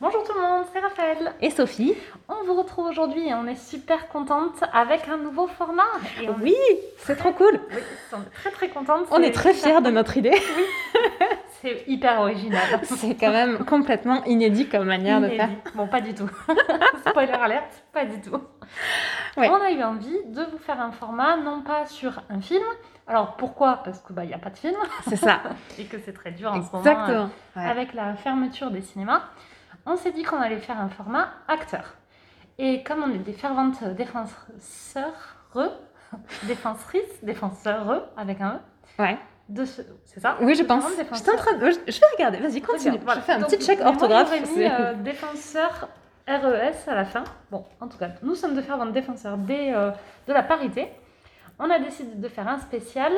Bonjour tout le monde, c'est Raphaël. Et Sophie. On vous retrouve aujourd'hui et on est super contente avec un nouveau format. Et Oui, c'est trop cool. Oui, on est très très contente. On est très fiers de notre idée. C'est hyper original. C'est quand même complètement inédit comme manière de faire. Bon, pas du tout. Spoiler alerte, pas du tout. Ouais. On a eu envie de vous faire un format, non pas sur un film. Alors pourquoi? Parce qu'il n'y a pas de film C'est ça. et que c'est très dur en ce moment. Exactement. Ouais. avec la fermeture des cinémas, on s'est dit qu'on allait faire un format acteur. Et comme on est des ferventes défenseurs, défensrices, défenseurs avec un E, Ouais. de ce... c'est ça? Oui, je pense. J'étais en train de... Je je vais regarder. Vas-y, continue. bien, voilà. Je fais un Donc, petit check orthographe. mis euh, défenseur RES à la fin. Bon, en tout cas, nous sommes de ferventes défenseurs des, euh, de la parité. On a décidé de faire un spécial,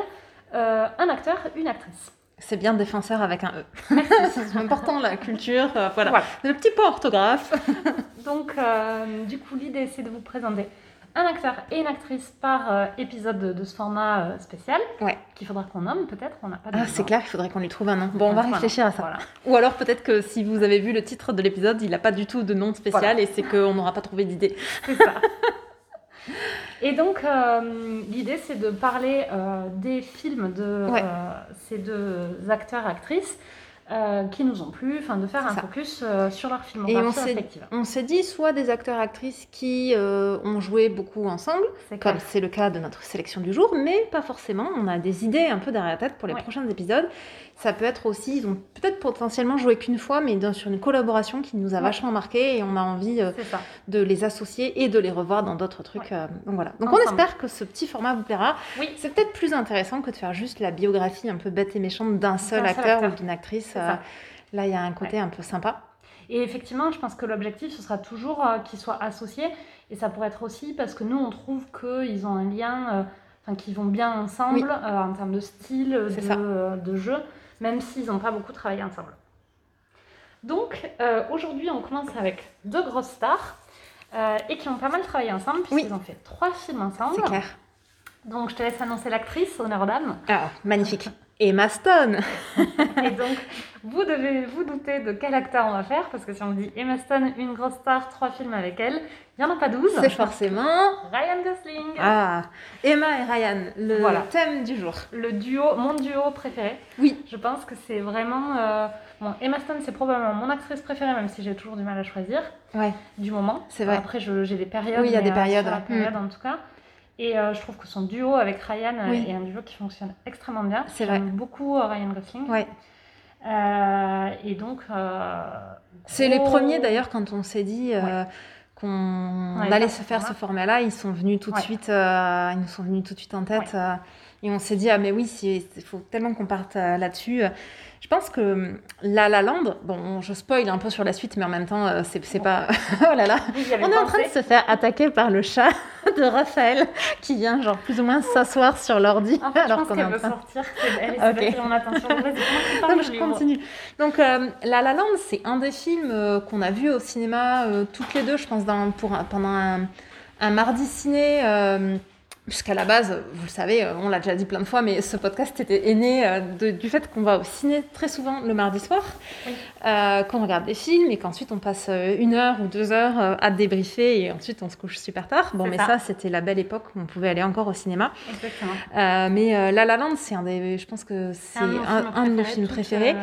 euh, un acteur, une actrice. C'est bien défenseur avec un E. c'est important, la culture. euh, voilà. Voilà. Le petit point orthographe. Donc, euh, du coup, l'idée, c'est de vous présenter un acteur et une actrice par euh, épisode de, de ce format spécial. Ouais. Qu'il faudra qu'on nomme, peut-être. On n'a pas de Ah, c'est clair, il faudrait qu'on lui trouve un nom. Bon, on va réfléchir à ça. Voilà. Ou alors peut-être que si vous avez vu le titre de l'épisode, il n'a pas du tout de nom spécial Voilà. et c'est qu'on n'aura pas trouvé d'idée. C'est ça. Et donc, euh, l'idée, c'est de parler euh, des films de Ouais. euh, ces deux acteurs, actrices euh, qui nous ont plu, enfin, de faire un ça. focus euh, sur leur Et filmographie on s'est- respective. On s'est dit soit des acteurs-actrices qui euh, ont joué beaucoup ensemble, comme c'est le cas de notre sélection du jour, mais pas forcément. On a des idées un peu derrière la tête pour les Ouais. prochains épisodes. Ça peut être aussi, ils ont peut-être potentiellement joué qu'une fois, mais dans- sur une collaboration qui nous a Ouais. vachement marqué et on a envie de les associer et de les revoir dans d'autres trucs. donc voilà. Donc on espère que ce petit format vous plaira. Oui. C'est peut-être plus intéressant que de faire juste la biographie un peu bête et méchante d'un seul D'un seul acteur, acteur. ou d'une actrice. Euh. Là, il y a un côté un peu sympa. Et effectivement, je pense que l'objectif, ce sera toujours euh, qu'ils soient associés. Et ça pourrait être aussi parce que nous, on trouve qu'ils ont un lien, euh, enfin, qu'ils vont bien ensemble Oui. en termes de style, de, jeu, même s'ils n'ont pas beaucoup travaillé ensemble. Donc, euh, aujourd'hui, on commence avec deux grosses stars euh, et qui ont pas mal travaillé ensemble, puisqu'ils Oui. ont fait trois films ensemble. C'est clair. Donc, je te laisse annoncer l'actrice, honneur d'âme. Ah, magnifique. Emma Stone. Et donc, vous devez vous douter de quel acteur on va faire, parce que si on dit Emma Stone, une grosse star, trois films avec elle, il n'y en a pas 12. C'est forcément. Ryan Gosling. Ah, Emma et Ryan, le Voilà. thème du jour. Le duo, mon duo préféré. Oui. Je pense que c'est vraiment. euh, Bon, Emma Stone, c'est probablement mon actrice préférée, même si j'ai toujours du mal à choisir, Ouais, du moment. C'est vrai. Après, je- j'ai des périodes. Oui, il y a des euh, périodes, la période, en tout cas. Et euh, je trouve que son duo avec Ryan euh, Oui. est un duo qui fonctionne extrêmement bien. C'est vrai. beaucoup euh, Ryan Gosling. ouais. Euh, et donc. euh, C'est les premiers d'ailleurs quand on s'est dit Ouais. qu'on On allait se faire ce format. format-là. Ils sont venus tout de Ouais. suite, ils nous sont venus tout de suite en tête. Et on s'est dit, ah mais oui, il faut tellement qu'on parte euh, là-dessus. Je pense que hum, La La Land, bon, je spoil un peu sur la suite, mais en même temps, euh, c'est pas... oh là là Oui, On est en train de se faire attaquer par le chat de Raphaël qui vient genre plus ou moins s'asseoir sur l'ordi En fait, je alors qu'on est en veut train sortir. Elle attention. Parles, mais je continue. Donc, euh, La La Land, c'est un des films euh, qu'on a vu au cinéma euh, toutes les deux, je pense, dans- pour pendant un, un mardi ciné. Puisqu'à la base, vous le savez, euh, on l'a déjà dit plein de fois, mais ce podcast était est né euh, de- du fait qu'on va au ciné très souvent le mardi soir, Oui. euh, qu'on regarde des films et qu'ensuite on passe une heure ou deux heures à débriefer et ensuite on se couche super tard. Bon, mais ça. ça, c'était la belle époque où on pouvait aller encore au cinéma. Exactement. Euh, mais euh, La La Land, c'est un des, je pense que c'est un, un de nos films préférés.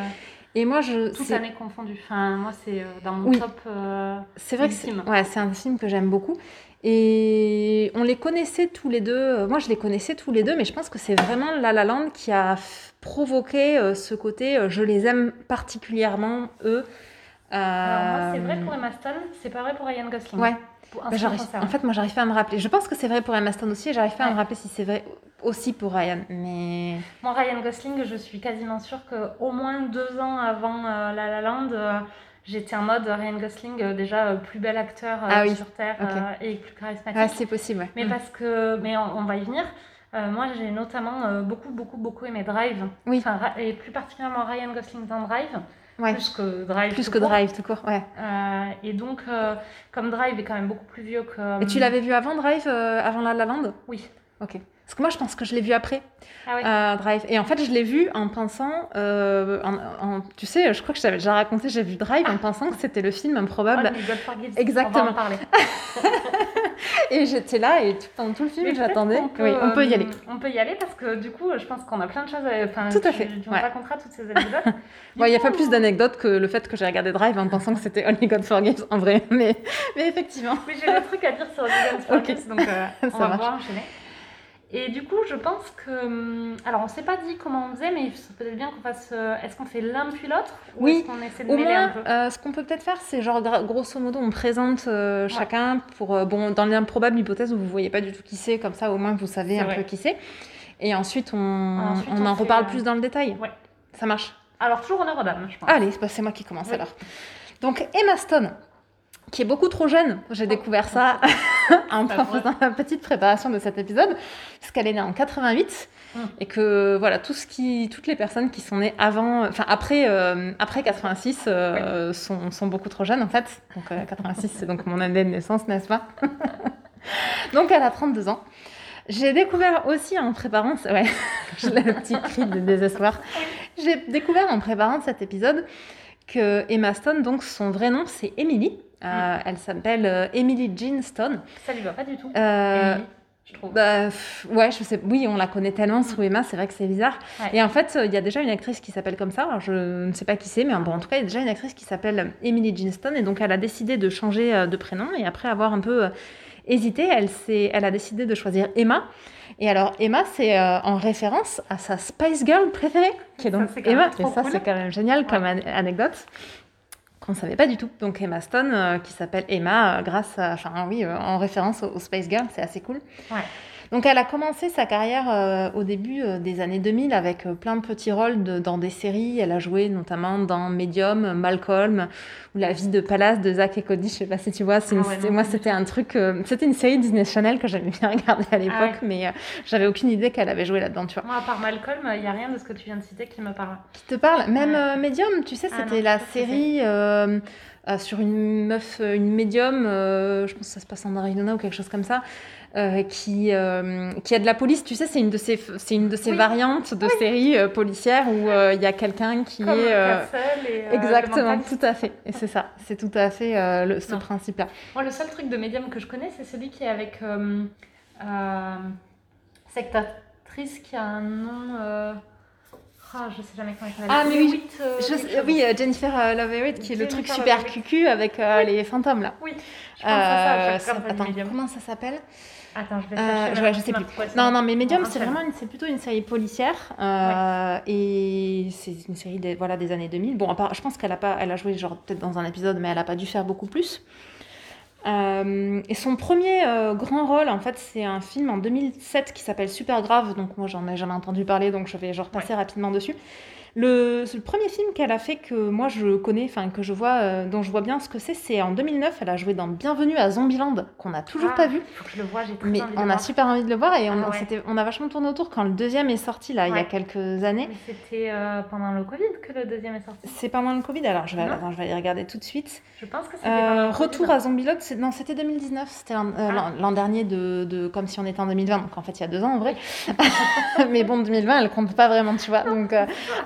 Et moi, je, Toutes c'est- années confondues. Enfin, moi, c'est dans mon Oui. top. euh, C'est vrai que c'est ouais, c'est un film que j'aime beaucoup. Et on les connaissait tous les deux. euh, Moi, je les connaissais tous les deux, mais je pense que c'est vraiment La La Land qui a provoqué euh, ce côté euh, je les aime particulièrement, eux. Alors, moi, c'est vrai pour Emma Stone, c'est pas vrai pour Ryan Gosling. Ouais, Pour- bah, en fait, moi, j'arrive pas à me rappeler. Je pense que c'est vrai pour Emma Stone aussi, et j'arrive pas à me rappeler si c'est vrai aussi pour Ryan. Mais Moi, Ryan Gosling, je suis quasiment sûre qu'au moins deux ans avant euh, La La Land, euh, j'étais en mode Ryan Gosling, euh, déjà euh, plus bel acteur euh, Ah oui. sur Terre Ok. euh, et plus charismatique. ouais, c'est possible. ouais. Mais Mm. parce que, mais on, on va y venir. Euh, moi, j'ai notamment euh, beaucoup, beaucoup, beaucoup aimé Drive. Oui. Enfin, et plus particulièrement Ryan Gosling dans Drive, Ouais. plus que Drive. Plus tout que court. Drive, tout court. Ouais. Euh, et donc, comme Drive est quand même beaucoup plus vieux que. Et tu l'avais vu avant Drive, avant La La Land? Oui. Ok. Parce que moi, je pense que je l'ai vu après, Ah oui. euh, Drive. Et en fait, je l'ai vu en pensant, euh, en- en- tu sais, je crois que je t'avais déjà raconté, j'ai vu Drive en pensant que c'était le film improbable. Oh, God. Exactement. On va en parler. Et j'étais là et tout, pendant tout le film, j'attendais. Oui, on peut y euh, aller. On peut y aller parce que du coup, je pense qu'on a plein de choses à. Enfin, Tout à tu- fait, Tu, ouais. toutes ces anecdotes. Il n'y a pas plus d'anecdotes que le fait que j'ai regardé Drive en pensant que c'était Only God Forgives en vrai. Mais, mais effectivement. Oui, j'ai des trucs à dire sur Vegan Forgives, donc euh, on Ça va marche. pouvoir enchaîner. Et du coup, je pense que. hum, Alors, on s'est pas dit comment on faisait, mais peut-être bien qu'on fasse. euh, Est-ce qu'on fait l'un puis l'autre Ou Oui, est-ce qu'on essaie de Au mêler un peu euh, ce qu'on peut peut-être faire, c'est genre grosso modo, on présente euh, chacun pour euh, bon dans l'improbable hypothèse où vous voyez pas du tout qui c'est, comme ça au moins vous savez un vrai. peu qui c'est. Et ensuite on, Ensuite, on on en fait, reparle plus dans le détail. ouais. Ça marche. Alors, toujours aux dames, je pense. Allez, bah, c'est moi qui commence Oui. alors. Donc Emma Stone, qui est beaucoup trop jeune, j'ai découvert ça en Pas faisant la petite préparation de cet épisode, parce qu'elle est née en 88 Mm. et que voilà tout ce qui, toutes les personnes qui sont nées avant, enfin après, euh, après 86 euh, sont, sont beaucoup trop jeunes en fait. Donc euh, 86 c'est donc mon année de naissance, n'est-ce pas? Donc elle a 32 ans. J'ai découvert aussi en préparant, ouais, j'ai le petit cri de désespoir. J'ai découvert en préparant cet épisode que Emma Stone, donc son vrai nom c'est Emily. Euh, Elle s'appelle euh, Emily Jean Stone. Ça lui va pas du tout. Euh, Emily, je trouve. bah, pff, ouais, je sais. Oui, on la connaît tellement sous Emma, c'est vrai que c'est bizarre. Ouais. Et en fait, il y a déjà une actrice qui s'appelle comme ça. Alors, je ne sais pas qui c'est, mais bon, en tout cas, il y a déjà une actrice qui s'appelle Emily Jean Stone. Et donc, elle a décidé de changer de prénom. Et après avoir un peu hésité, elle, a décidé de choisir Emma. Et alors, Emma, c'est euh, en référence à sa Spice Girl préférée, qui est donc Emma. et ça, cool. c'est quand même génial comme an- anecdote qu'on ne savait pas du tout. Donc Emma Stone, euh, qui s'appelle Emma, euh, grâce à, enfin oui, euh, en référence au, Space Girl, c'est assez cool. Donc elle a commencé sa carrière euh, au début euh, des années 2000 avec euh, plein de petits rôles de- dans des séries. Elle a joué notamment dans Medium, Malcolm ou La vie de Palace de Zack et Cody. Je sais pas si tu vois. c'est Ah ouais, moi, c'était un truc. c'était une série Disney Channel que j'aimais bien regarder à l'époque, Ah ouais. mais j'avais aucune idée qu'elle avait joué là-dedans. Tu vois. Moi, à part Malcolm, il n'y a rien de ce que tu viens de citer qui me parle. Qui te parle? Même Medium, tu sais, Ah c'était la série euh, sur une meuf, une médium, euh, je pense que ça se passe en Arizona ou quelque chose comme ça, euh, qui, euh, qui aide la police. Tu sais, c'est une de ces, c'est une de ces Oui. variantes de séries euh, policières où euh, il y a quelqu'un qui Comme est. euh, et. Exactement, tout à fait. Et c'est ça, c'est tout à fait le- ce principe-là. Moi, le seul truc de médium que je connais, c'est celui qui est avec cette actrice qui a un nom. Ah, je sais jamais comment elle s'appelle. Ah, mais oui, euh, Je sais- oui, euh, Jennifer euh, Love Hewitt, qui est le truc super Love cucu avec les fantômes là. Oui, je pense à ça attends, médium. comment ça s'appelle? Attends, je vais Euh, chercher. je- sais plus. Non, non, mais Medium, c'est vraiment c'est plutôt une série policière. euh, Et c'est une série des, voilà, des années 2000. Bon, à part, je pense qu'elle a, pas, elle a joué genre peut-être dans un épisode, mais elle a pas dû faire beaucoup plus. Euh, et son premier euh, grand rôle, en fait, c'est un film en 2007 qui s'appelle Super Grave. Donc, moi, j'en ai jamais entendu parler, donc je vais genre passer rapidement dessus. Le, c'est le premier film qu'elle a fait que moi je connais, enfin que je vois, euh, dont je vois bien ce que c'est, c'est en 2009. Elle a joué dans Bienvenue à Zombieland, qu'on n'a toujours Ah, pas vu. Faut que je le vois, j'ai Mais envie de on a voir. super envie de le voir et on, Ah ouais. on a vachement tourné autour quand le deuxième est sorti là il y a quelques années. Mais c'était euh, pendant le Covid que le deuxième est sorti. C'est pendant le Covid alors je vais, attends, je vais aller regarder tout de suite. Je pense que c'était Euh, retour Covid. à Zombieland, non c'était 2019, c'était l'an Ah. l'an- dernier de, de comme si on était en 2020 donc en fait il y a deux ans en vrai. Mais bon 2020 elle compte pas vraiment tu vois donc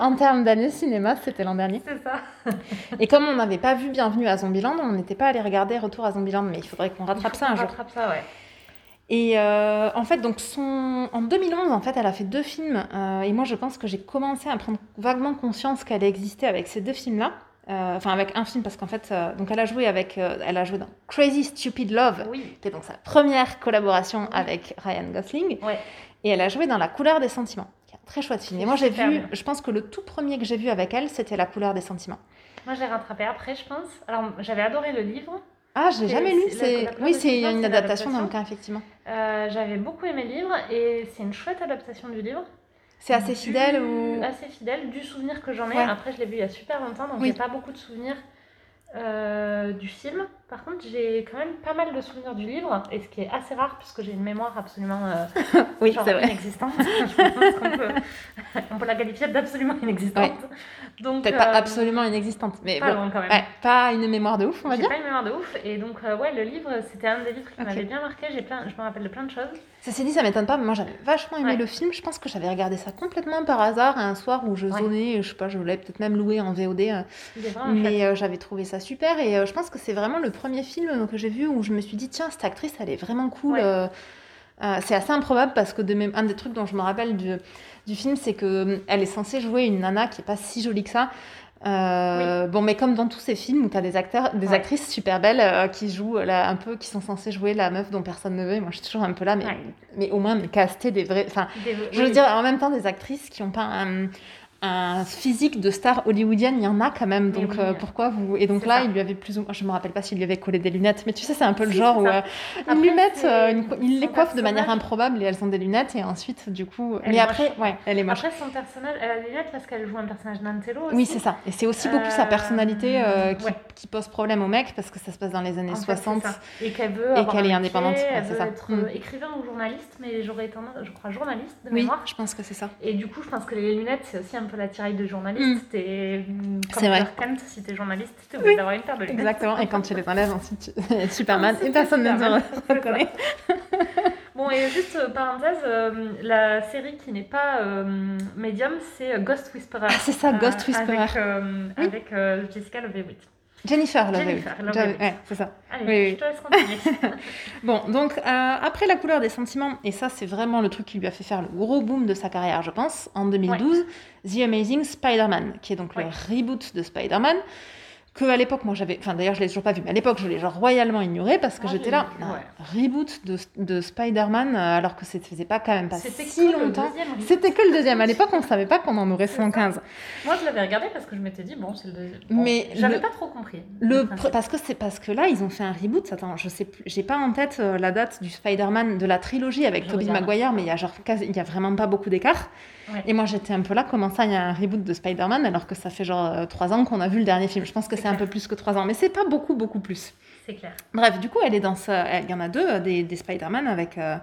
en termes d'année cinéma c'était l'an dernier. C'est ça. Et comme on n'avait pas vu Bienvenue à Zombieland on n'était pas allé regarder Retour à Zombieland mais il faudrait qu'on rattrape ça un qu'on jour. rattrape ça, ouais. Et euh, en fait, donc son... en 2011, en fait, elle a fait deux films. euh, et moi, je pense que j'ai commencé à prendre vaguement conscience qu'elle existait avec ces deux films-là. Euh, Enfin, avec un film, parce qu'en fait, donc elle a joué avec, elle a joué dans Crazy Stupid Love, Oui. qui est donc sa première collaboration avec Ryan Gosling. Ouais. Et elle a joué dans La couleur des sentiments, très chouette film. Et moi, j'ai vu, bien. je pense que le tout premier que j'ai vu avec elle, c'était La couleur des sentiments. Moi, j'ai rattrapé après, je pense. Alors, j'avais adoré le livre. Ah, j'ai C'est- jamais lu. c'est- oui, c'est une adaptation d'un bouquin effectivement. Euh, j'avais beaucoup aimé le livre et c'est une chouette adaptation du livre. C'est assez Du- fidèle ou Assez fidèle, du souvenir que j'en ai. Ouais. Après, je l'ai vu il y a super longtemps, donc Oui. j'ai pas beaucoup de souvenirs euh, du film. Par contre, j'ai quand même pas mal de souvenirs du livre, et ce qui est assez rare puisque j'ai une mémoire absolument euh, Oui, genre vrai. inexistante. Je pense qu'on peut, on peut la qualifier d'absolument inexistante. Donc, Peut-être pas euh, absolument inexistante, mais pas bon. loin quand même. Ouais, pas une mémoire de ouf, on va dire. pas une mémoire de ouf, et donc euh, ouais, le livre, c'était un des livres qui m'avait bien marqué. J'ai plein, je me rappelle de plein de choses. Ceci dit, ça m'étonne pas, mais moi j'avais vachement aimé Ouais. le film. Je pense que j'avais regardé ça complètement par hasard un soir où je zonais, je sais pas, je l'avais peut-être même loué en VOD. euh. Mais j'avais trouvé ça super et je pense que c'est vraiment le premier film que j'ai vu où je me suis dit tiens cette actrice elle est vraiment cool. Ouais. euh, euh, c'est assez improbable parce que de même, un des trucs dont je me rappelle du, du film c'est que euh, elle est censée jouer une nana qui est pas si jolie que ça. Euh, Bon mais comme dans tous ces films où tu as des acteurs, des Ouais. actrices super belles euh, qui jouent là, un peu, qui sont censées jouer la meuf dont personne ne veut. Et moi je suis toujours un peu là mais, Ouais. mais au moins mais caster des vrais. Enfin Des- je veux oui. dire, en même temps, des actrices qui n'ont pas un, un physique de star hollywoodienne, il y en a quand même. Donc oui. euh, pourquoi vous. Et donc là, ça. il lui avait plus ou moins. Je me rappelle pas s'il lui avait collé des lunettes, mais tu sais, c'est un peu le genre où euh, Après, lui mettent. euh, une ils les son coiffent de manière improbable et elles ont des lunettes, et ensuite, du coup. Elle mais après, moche. ouais, elle est moche. Après, son personnage, elle a des lunettes parce qu'elle joue un personnage d'Antello aussi. Oui, c'est ça. Et c'est aussi beaucoup sa Euh, personnalité euh, qui, ouais. qui pose problème au mec parce que ça se passe dans les années En fait, 60. c'est ça. Et qu'elle veut Et qu'elle est indépendante, Elle veut ça. être Mm. écrivain ou journaliste, mais j'aurais tendance, je crois, journaliste de Oui, mémoire. je pense que c'est ça. Et du coup, je pense que les lunettes, c'est aussi un peu la tiraille de journaliste. Mm. T'es mm, comme C'est vrai. Kent, si t'es journaliste, t'es obligé Oui. d'avoir une paire de lunettes. Exactement. Et quand tu les enlèves, ensuite, tu Superman et personne ne te reconnaît. Bon, et juste euh, parenthèse, euh, la série qui n'est pas euh, médium, c'est euh, Ghost Whisperer. Ah, c'est ça, Ghost Whisperer. Avec, Oui. avec Jessica Levitt. Jennifer Love Jennifer. Love ouais, c'est ça. Allez, Oui, je te laisse continuer. Bon, donc euh, après La couleur des sentiments, et ça c'est vraiment le truc qui lui a fait faire le gros boom de sa carrière, je pense, en 2012, The Amazing Spider-Man, qui est donc Ouais. le reboot de Spider-Man, que à l'époque moi j'avais, enfin d'ailleurs je l'ai toujours pas vu, mais à l'époque je l'ai genre royalement ignoré parce que Moi, j'étais là, un reboot de, de Spider-Man euh, alors que ça faisait pas quand même pas C'était si que le longtemps. C'était que le deuxième. À l'époque, on savait pas qu'on en aurait C'est ça. 115. Moi, je l'avais regardé parce que je m'étais dit, bon, c'est le deuxième. Bon, Mais j'avais pas trop compris. Le parce que c'est parce que là ils ont fait un reboot. Attends, je sais plus, j'ai pas en tête euh, la date du Spider-Man de la trilogie avec Je Tobey. Maguire, mais il y a genre quasi- il y a vraiment pas beaucoup d'écart. Ouais. Et moi j'étais un peu là, comment ça il y a un reboot de Spider-Man alors que ça fait genre euh, trois ans qu'on a vu le dernier film. Je pense que C'est un peu plus que trois ans, mais c'est pas beaucoup beaucoup plus. C'est clair. Bref, du coup elle est dans ce, il y en a deux euh, des, des Spider-Man avec euh,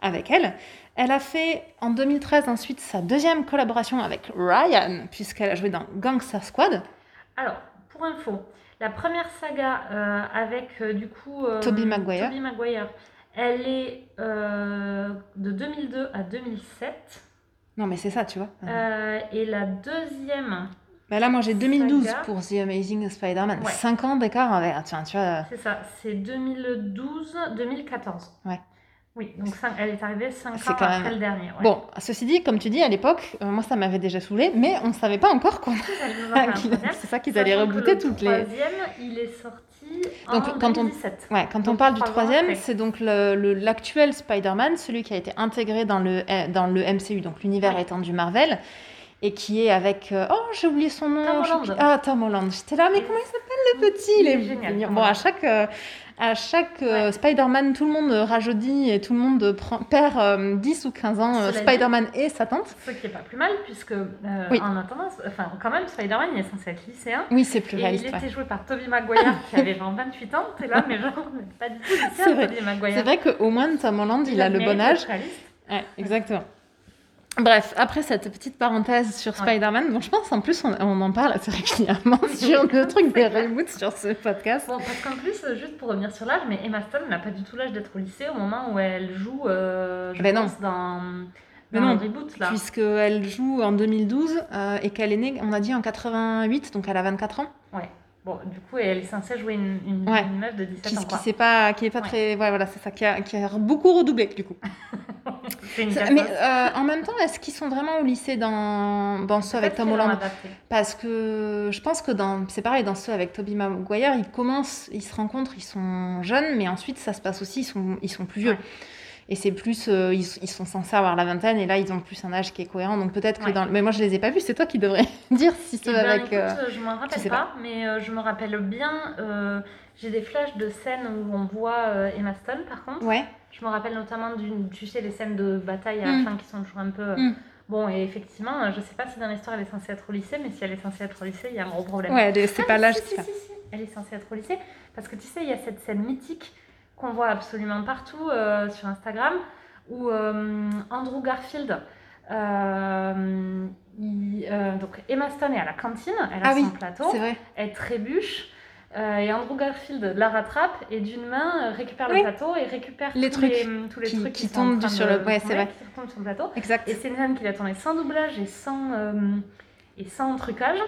avec elle. Elle a fait en 2013 ensuite sa deuxième collaboration avec Ryan puisqu'elle a joué dans Gangster Squad. Alors, pour info, la première saga euh, avec euh, du coup euh, Tobey Maguire. Tobey Maguire, elle est de 2002 à 2007. Non mais c'est ça, tu vois. Euh, et la deuxième, Bah là, moi j'ai 2012 Saga. pour The Amazing Spider-Man. Ouais. 5 ans d'écart avec. Tiens, tu vois. c'est ça, c'est 2012-2014. Ouais. Oui, donc elle est arrivée 5 C'est ans quand après le dernier. ouais. Bon, ceci dit, comme tu dis, à l'époque, euh, moi ça m'avait déjà saoulé, mais on ne savait pas encore qu'on. C'est ça qu'ils allaient rebooter le toutes les. troisième, il est sorti Donc, en quand on- 2017. Ouais, quand on Donc, parle du troisième, c'est donc le- le- l'actuel Spider-Man, celui qui a été intégré dans le, eh, dans le MCU, donc l'univers Ouais. étendu Marvel, et qui est avec. euh, oh, j'ai oublié son nom. Tom Holland. Ah, Tom Holland. J'étais là, mais comment il s'appelle le petit Il Il est génial, mignon. Bon, à chaque. euh, à chaque euh, Ouais. Spider-Man, tout le monde rajeunit et tout le monde prend, perd euh, 10 ou 15 ans euh, Spider-Man et sa tante. Ce qui est pas plus mal, puisque euh, Oui. en attendant, enfin, quand même, Spider-Man, il est censé être lycéen. Oui, c'est plus Et réaliste. il ouais. était joué par Tobey Maguire, qui avait genre 28 ans. T'es là, mais genre, pas du tout lycéen, C'est vrai. Tobey Maguire. C'est vrai qu'au moins Tom Holland, il a le bon âge. Ouais, exactement. Bref, après cette petite parenthèse sur Ouais. Spider-Man, bon, je pense en plus on, on en parle assez régulièrement sur le truc des reboots sur ce podcast. Bon, parce qu'en plus, euh, juste pour revenir sur l'âge, mais Emma Stone n'a pas du tout l'âge d'être au lycée au moment où elle joue, euh, je Ben non. dans, Mais dans non, reboot, là. Puisqu'elle joue en 2012 euh, et qu'elle est née, on a dit en 88, donc elle a 24 ans. Bon, du coup, elle est censée jouer une, une, Ouais. une meuf de 17 Qui, ans, qui quoi. sait pas, qui est pas Ouais. très, ouais, voilà, c'est ça, qui a, qui a beaucoup redoublé du coup. Une Mais euh, en même temps, est-ce qu'ils sont vraiment au lycée dans, dans ceux avec Tom Holland? Parce que je pense que dans, c'est pareil, dans ceux avec Tobey Maguire, ils commencent, ils se rencontrent, ils sont jeunes, mais ensuite ça se passe aussi, ils sont, ils sont plus vieux. Ouais. Et c'est plus, euh, ils, ils sont censés avoir la vingtaine, et là ils ont plus un âge qui est cohérent. Donc peut-être que Ouais. dans. Mais moi je les ai pas vus, c'est toi qui devrais dire si Eh ceux ben, avec. écoute, euh, je m'en rappelle pas, mais euh, je me rappelle bien. j'ai des flashs de scènes où on voit Emma Stone, par contre. Ouais. Je me rappelle notamment d'une, tu sais, les scènes de bataille à la Mm. fin qui sont toujours un peu. Mm. Bon, et effectivement, je sais pas si dans l'histoire elle est censée être au lycée, mais si elle est censée être au lycée, il y a un gros problème. Ouais, c'est Ah, pas l'âge si, qui si, si, si. elle est censée être au lycée. Parce que tu sais, il y a cette scène mythique qu'on voit absolument partout euh, sur Instagram où euh, Andrew Garfield. euh, il- donc Emma Stone est à la cantine, elle a Ah son oui, plateau, vrai. elle trébuche et Andrew Garfield la rattrape et d'une main récupère Oui. le plateau et récupère Les tous trucs les, tous les qui- trucs qui tombent sur le- ouais, c'est vrai. qui tombent sur le plateau. Exact. Et c'est une scène qu'il a tournée sans doublage et sans, et sans trucage.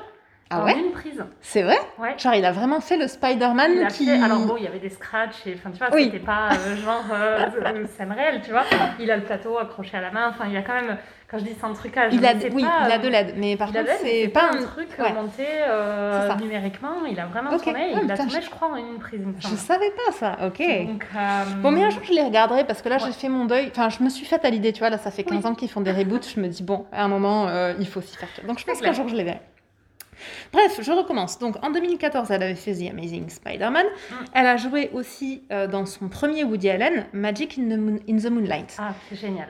Ah ouais une prise. C'est vrai Ouais. Genre, il a vraiment fait le Il Spider-Man a qui. fait- alors bon, il y avait des scratchs, et enfin tu vois, Oui. c'était pas euh, genre euh, euh, scène réelle, tu vois. Il a le plateau accroché à la main, enfin il a quand même, quand je dis sans trucage, il a, c'est oui, pas, il a de l'aide, mais par contre, de c'est pas un un. truc ouais. monté euh, C'est numériquement, il a vraiment Ok. tourné, Ah, il a tourné je- crois en une prise, me Je savais pas ça, ok. Donc, euh, Bon, mais un jour, je les regarderai parce que là, Ouais. j'ai fait mon deuil. Enfin, je me suis faite à l'idée, tu vois. Là, ça fait 15 Oui. ans qu'ils font des reboots. Je me dis, bon, à un moment, il faut s'y faire. Donc, je C'est pense qu'un jour, je les verrai. Bref, je recommence. Donc, en 2014, elle avait fait The Amazing Spider-Man. Mm. Elle a joué aussi euh, dans son premier Woody Allen, Magic in the, Moon- in the Moonlight. Ah, c'est génial.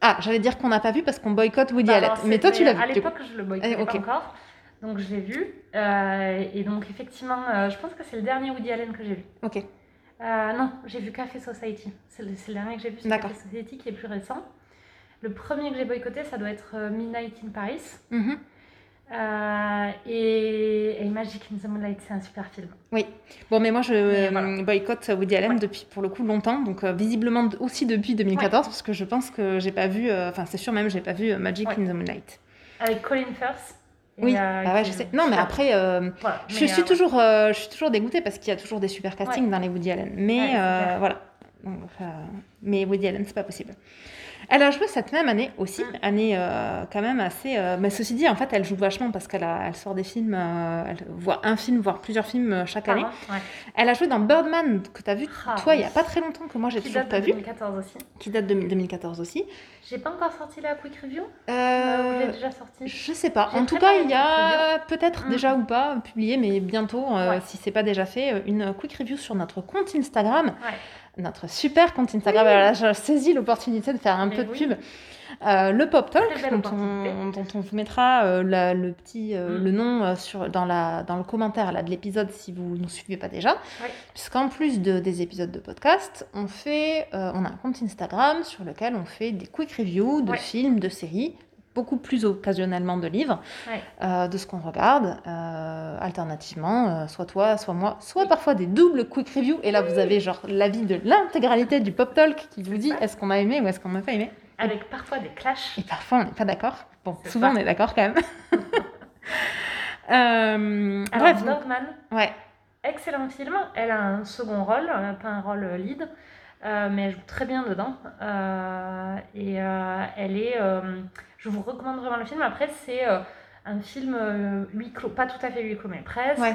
Ah, j'allais dire qu'on n'a pas vu parce qu'on boycotte Woody Bah, Allen. alors, Mais toi, tu l'as vu. À l'époque, je le boycottais Eh, pas encore. Donc, je l'ai vu. Euh, et donc, effectivement, euh, je pense que c'est le dernier Woody Allen que j'ai vu. Ok. Euh, non, j'ai vu Café Society. C'est le, dernier que j'ai vu, c'est. Café Society qui est plus récent. Le premier que j'ai boycotté, ça doit être Midnight in Paris. Mhm. Euh, et, et Magic in the Moonlight, c'est un super film. Bon, mais moi, je euh, voilà. boycotte Woody Allen Ouais. depuis, pour le coup, longtemps. Donc, euh, visiblement aussi depuis 2014, parce que je pense que j'ai pas vu. euh, Enfin, c'est sûr même, j'ai pas vu euh, Magic Ouais. in the Moonlight. Avec Colin Firth. Oui, euh, bah ouais, je sais. Non, mais après, euh, Voilà. je, Mais, suis euh, toujours, euh, je suis toujours dégoûtée parce qu'il y a toujours des super castings dans les Woody Allen. Mais euh, voilà. Donc, euh, mais Woody Allen, c'est pas possible. Elle a joué cette même année aussi, Mm. année euh, quand même assez. euh, mais ceci dit, en fait, elle joue vachement parce qu'elle elle sort des films, euh, elle voit un film, voire plusieurs films chaque par année. ouais. Elle a joué dans Birdman, que tu as vu Ah, toi il y a pas très longtemps, que moi j'ai Qui toujours date pas de vu, 2014 aussi. qui date de 2014 aussi. J'ai pas encore sorti la quick review. Ou j'ai déjà sorti. je sais pas. En tout cas, il y a peut-être Mm. déjà ou pas publié, mais bientôt, Ouais. si c'est pas déjà fait, une quick review sur notre compte Instagram, Ouais. Notre super compte Instagram. Alors là, j'ai saisi l'opportunité de faire un Mais peu de pub. Euh, le Pop Talk, dont on, dont on vous mettra euh, la- le petit euh, Mm. le nom sur, dans, la, dans le commentaire là, de l'épisode si vous ne nous suivez pas déjà. Puisqu'en plus de, des épisodes de podcast, on, fait, on a un compte Instagram sur lequel on fait des quick reviews de films, de séries, beaucoup plus occasionnellement de livres, Ouais. euh, de ce qu'on regarde, euh, alternativement, euh, soit toi, soit moi, soit parfois des doubles quick reviews. Et là, vous avez genre l'avis de l'intégralité du Pop Talk qui vous dit est-ce qu'on a aimé ou est-ce qu'on n'a pas aimé? Avec parfois des clashs. Et parfois, on n'est pas d'accord. Bon, souvent, on est d'accord quand même. Alors, bref, ouais. excellent film. Elle a un second rôle, pas un rôle lead, euh, mais elle joue très bien dedans. Euh, et euh, elle est. je vous recommande vraiment le film. Après, c'est un film huis clos, pas tout à fait huis clos, mais presque. Ouais.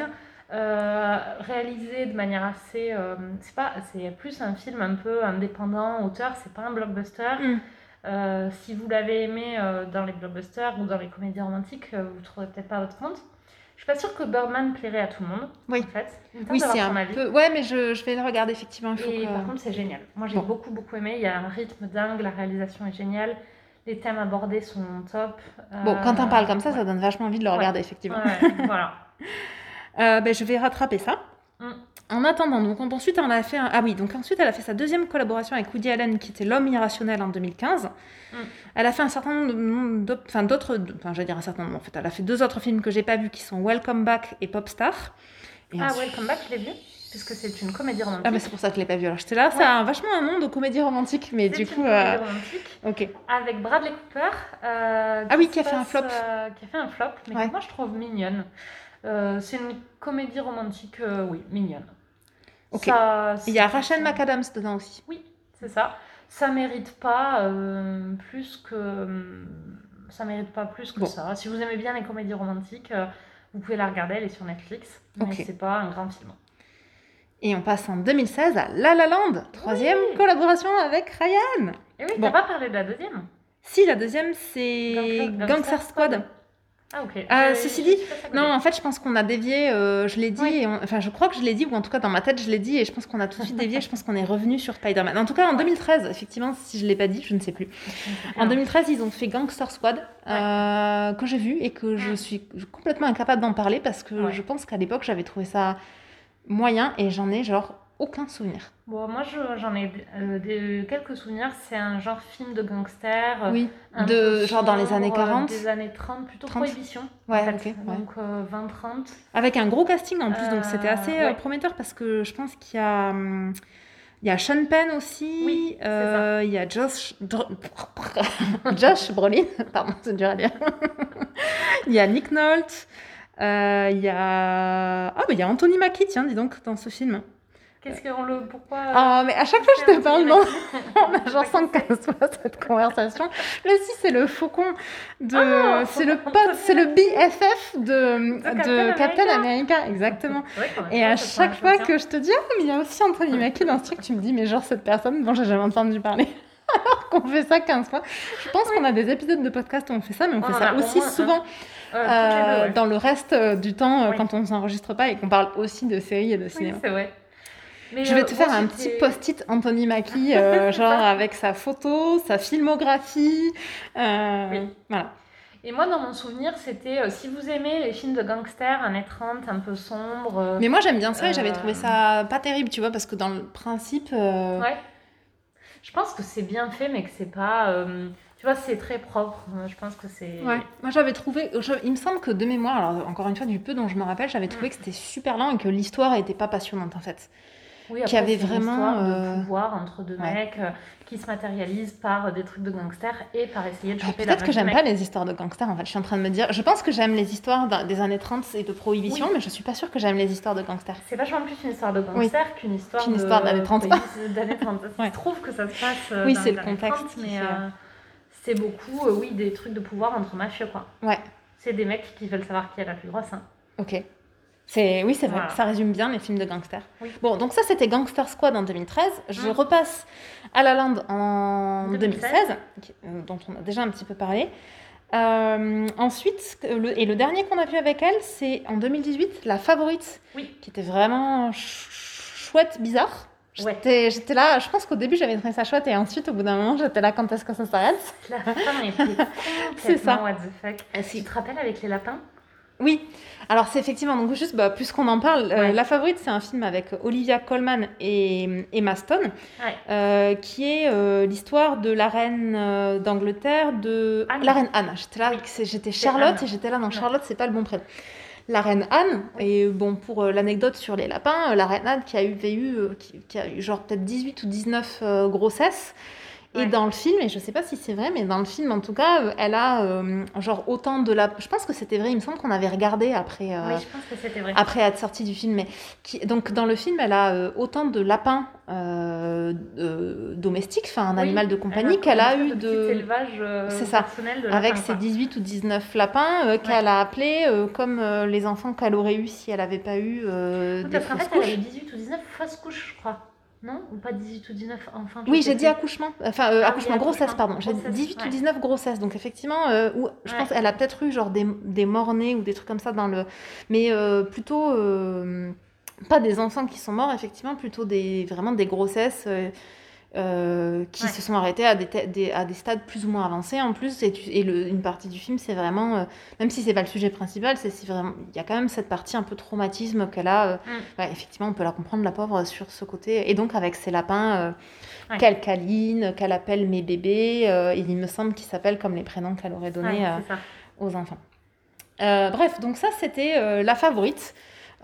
réalisé de manière assez. c'est pas, c'est plus un film un peu indépendant, auteur. C'est pas un blockbuster. Mm. Si vous l'avez aimé dans les blockbusters ou dans les comédies romantiques, vous ne trouverez peut-être pas votre compte. Je suis pas sûre que Birdman plairait à tout le monde. Oui. En fait. Oui, c'est un avis. peu. Ouais, mais je, je vais le regarder effectivement. Il faut Et que... par contre, c'est génial. Moi, j'ai Bon. beaucoup, beaucoup aimé. Il y a un rythme dingue, la réalisation est géniale, les thèmes abordés sont top. Bon, quand on Euh, parle comme ça, ouais. ça donne vachement envie de le Ouais. regarder effectivement. Ouais, voilà. Euh, ben, je vais rattraper ça. Mm. En attendant, donc ensuite on a fait un... ah oui donc ensuite elle a fait sa deuxième collaboration avec Woody Allen qui était L'homme irrationnel en 2015. Mm. Elle a fait un certain nombre d'autres, enfin d'autres, enfin j'allais dire un certain nombre en fait. Elle a fait deux autres films que j'ai pas vus qui sont Welcome Back et Popstar. Et Ah, ensuite- Welcome Back, je l'ai vu, puisque c'est une comédie romantique. Ah mais c'est pour ça que je l'ai pas vu. Alors j'étais là, ça a un- vachement un nom de comédie romantique, mais du une coup, comédie euh, romantique ok. avec Bradley Cooper. euh, Ah oui, qui a fait un flop. euh, qui a fait un flop, mais Ouais. que moi je trouve mignonne. Euh, c'est une comédie romantique, euh, oui, mignonne. Ok. Ça- Il y a Rachel McAdams dedans aussi. Oui, c'est ça. Ça mérite pas euh, plus que ça mérite pas plus que Bon. ça. Si vous aimez bien les comédies romantiques, vous pouvez la regarder, elle est sur Netflix. Mais Ok. c'est pas un grand film. Et on passe en 2016 à La La Land, troisième Oui. collaboration avec Ryan. Et oui, Bon. t'as pas parlé de la deuxième? Si la deuxième c'est Gangster- Gangster Squad. Ah ok. Ah, J'ai- ceci dit, Non, en fait, je pense qu'on a dévié. euh, je l'ai dit, Oui. et on- enfin, je crois que je l'ai dit, ou en tout cas dans ma tête, je l'ai dit, et je pense qu'on a tout de suite dévié. je pense qu'on est revenu sur Spider-Man. En tout cas, en 2013, effectivement, si je l'ai pas dit, je ne sais plus. En 2013, ils ont fait Gangster Squad, euh, que j'ai vu et que je Mm. suis complètement incapable d'en parler parce que Ouais. je pense qu'à l'époque, j'avais trouvé ça moyen et j'en ai genre aucun souvenir. Bon, moi, je- j'en ai euh, des, quelques souvenirs. C'est un genre film de gangster. euh, Oui, un de genre dans les années euh, 40. Des années 30, plutôt 30. prohibition. Ouais, en fait. ok, ouais. Donc euh, 20-30. Avec un gros casting en plus, donc c'était Euh, assez euh, ouais. prometteur parce que je pense qu'il y a, hum, il y a Sean Penn aussi, Oui, euh, il y a Josh, Josh Brolin, pardon, c'est dur à dire. il y a Nick Nolte, euh, il y a, ah bah il y a Anthony Mackie, tiens, dis donc, dans ce film. Qu'est-ce qu'on le. Pourquoi. euh, Ah, mais à chaque fois que je te parle, non, on a genre sais pas qui 115 fois cette conversation. Là, si, c'est le faucon de. Ah, c'est le pote, c'est le BFF de, Captain de Captain America. America, exactement. Et à chaque fois que je te dis, ah, mais il y a aussi Anthony Mackie dans ce truc, tu me dis, mais genre cette personne dont j'ai jamais entendu parler. Alors qu'on fait ça 15 fois. Je pense qu'on a des épisodes de podcast où on fait ça, mais on fait ça aussi moins souvent Euh, euh, deux, ouais. dans le reste du temps Oui. quand on ne s'enregistre pas et qu'on parle aussi de séries et de Oui, cinéma. c'est vrai. Mais, Je vais euh, te faire moi, un petit post-it Anthony Mackie, euh, genre avec sa photo, sa filmographie. euh, Oui. Voilà. Et moi, dans mon souvenir, c'était si vous aimez les films de gangsters, années 30, un peu sombres. euh, Mais moi j'aime bien ça et j'avais trouvé ça pas terrible, tu vois, parce que dans le principe. Ouais. Je pense que c'est bien fait, mais que c'est pas. Tu vois, c'est très propre. Je pense que c'est. Ouais, moi j'avais trouvé, je- il me semble que de mémoire, alors encore une fois du peu dont je me rappelle, j'avais trouvé Mm. que c'était super lent et que l'histoire était pas passionnante en fait. Oui, Qui avait vraiment, euh, de pouvoir entre deux ouais. mecs euh, qui se matérialisent par des trucs de gangsters et par essayer de Ah, choper Peut-être que j'aime pas les histoires de gangsters en fait, je suis en train de me dire, je pense que j'aime les histoires des années 30 et de prohibition, Oui. mais je suis pas sûre que j'aime les histoires de gangsters. C'est vachement plus une histoire de gangster qu'une histoire, Qu'une histoire d'années 30. police d'années 30. Ouais. Je trouve que ça se passe euh, Oui, c'est le contexte 30, qui mais euh, c'est beaucoup, oui, des trucs de pouvoir entre mafieux, quoi. Ouais, C'est des mecs qui veulent savoir qui est la plus grosse. hein. ok. C'est oui, c'est vrai, Voilà. ça résume bien les films de gangsters. Oui. Bon, donc ça c'était Gangster Squad en 2013. Je Mm. repasse à La Land en 2016, 2016, qui- euh, dont on a déjà un petit peu parlé. Euh, ensuite, le, et le dernier qu'on a vu avec elle, c'est en 2018, La Favorite, Oui. qui était vraiment ch- chouette, bizarre. J'étais là, je pense qu'au début j'avais trouvé ça chouette et ensuite au bout d'un moment j'étais là quand est-ce que ça s'arrête? La femme était C'est ça. complètement what the fuck. Ah, Tu te rappelles avec les lapins? Oui, alors c'est effectivement, donc juste bah, puisqu'on en parle, euh. La Favorite c'est un film avec Olivia Colman et Emma Stone, Ouais. euh, qui est euh, l'histoire de la reine d'Angleterre, de Anne. la reine Anne. J'étais là, j'étais Charlotte et j'étais là, non. Charlotte c'est pas le bon prénom. La reine Anne, et bon, pour l'anecdote sur les lapins, la reine Anne qui a eu, qui, qui a eu genre peut-être 18 ou 19 euh, et dans le film, et je sais pas si c'est vrai, mais dans le film en tout cas, elle a euh, genre autant de la. Je pense que c'était vrai, il me semble qu'on avait regardé après. euh, Oui, je pense que c'était vrai. après être sortie du film. Mais qui, donc dans le film, elle a euh, autant de lapins domestiques, enfin un Oui, animal de compagnie, qu'elle a eu de élevage C'est ça. avec ses quoi. 18 ou 19 lapins qu'elle a appelés comme les enfants qu'elle aurait eu si elle n'avait pas eu Oui, des Parce qu'en fait, elle couches. avait 18 ou 19 fausses couches, je crois. Non Ou pas 18 ou 19 enfants je Oui, j'ai dit accouchement, enfin euh, Ah oui, accouchement, grossesse, accouchement, pardon. J'ai grossesse, 18 ou ouais. 19 grossesses, donc effectivement, euh, où, je Ouais. pense qu'elle a peut-être eu genre des, des morts-nés ou des trucs comme ça dans le. Mais euh, plutôt. euh, pas des enfants qui sont morts, effectivement, plutôt des, vraiment des grossesses euh, qui Ouais. se sont arrêtées à des, à des stades plus ou moins avancés en plus. Et, tu- et le- une partie du film, c'est vraiment, euh, même si c'est pas le sujet principal, c'est vraiment, il y a quand même cette partie un peu traumatisme qu'elle a. euh, Mm. ouais, effectivement, on peut la comprendre, la pauvre, sur ce côté. Et donc avec ses lapins. Ouais. qu'elle câline, qu'elle appelle mes bébés, il me semble qu'ils s'appellent comme les prénoms qu'elle aurait donnés aux enfants. Bref, donc ça c'était la favorite.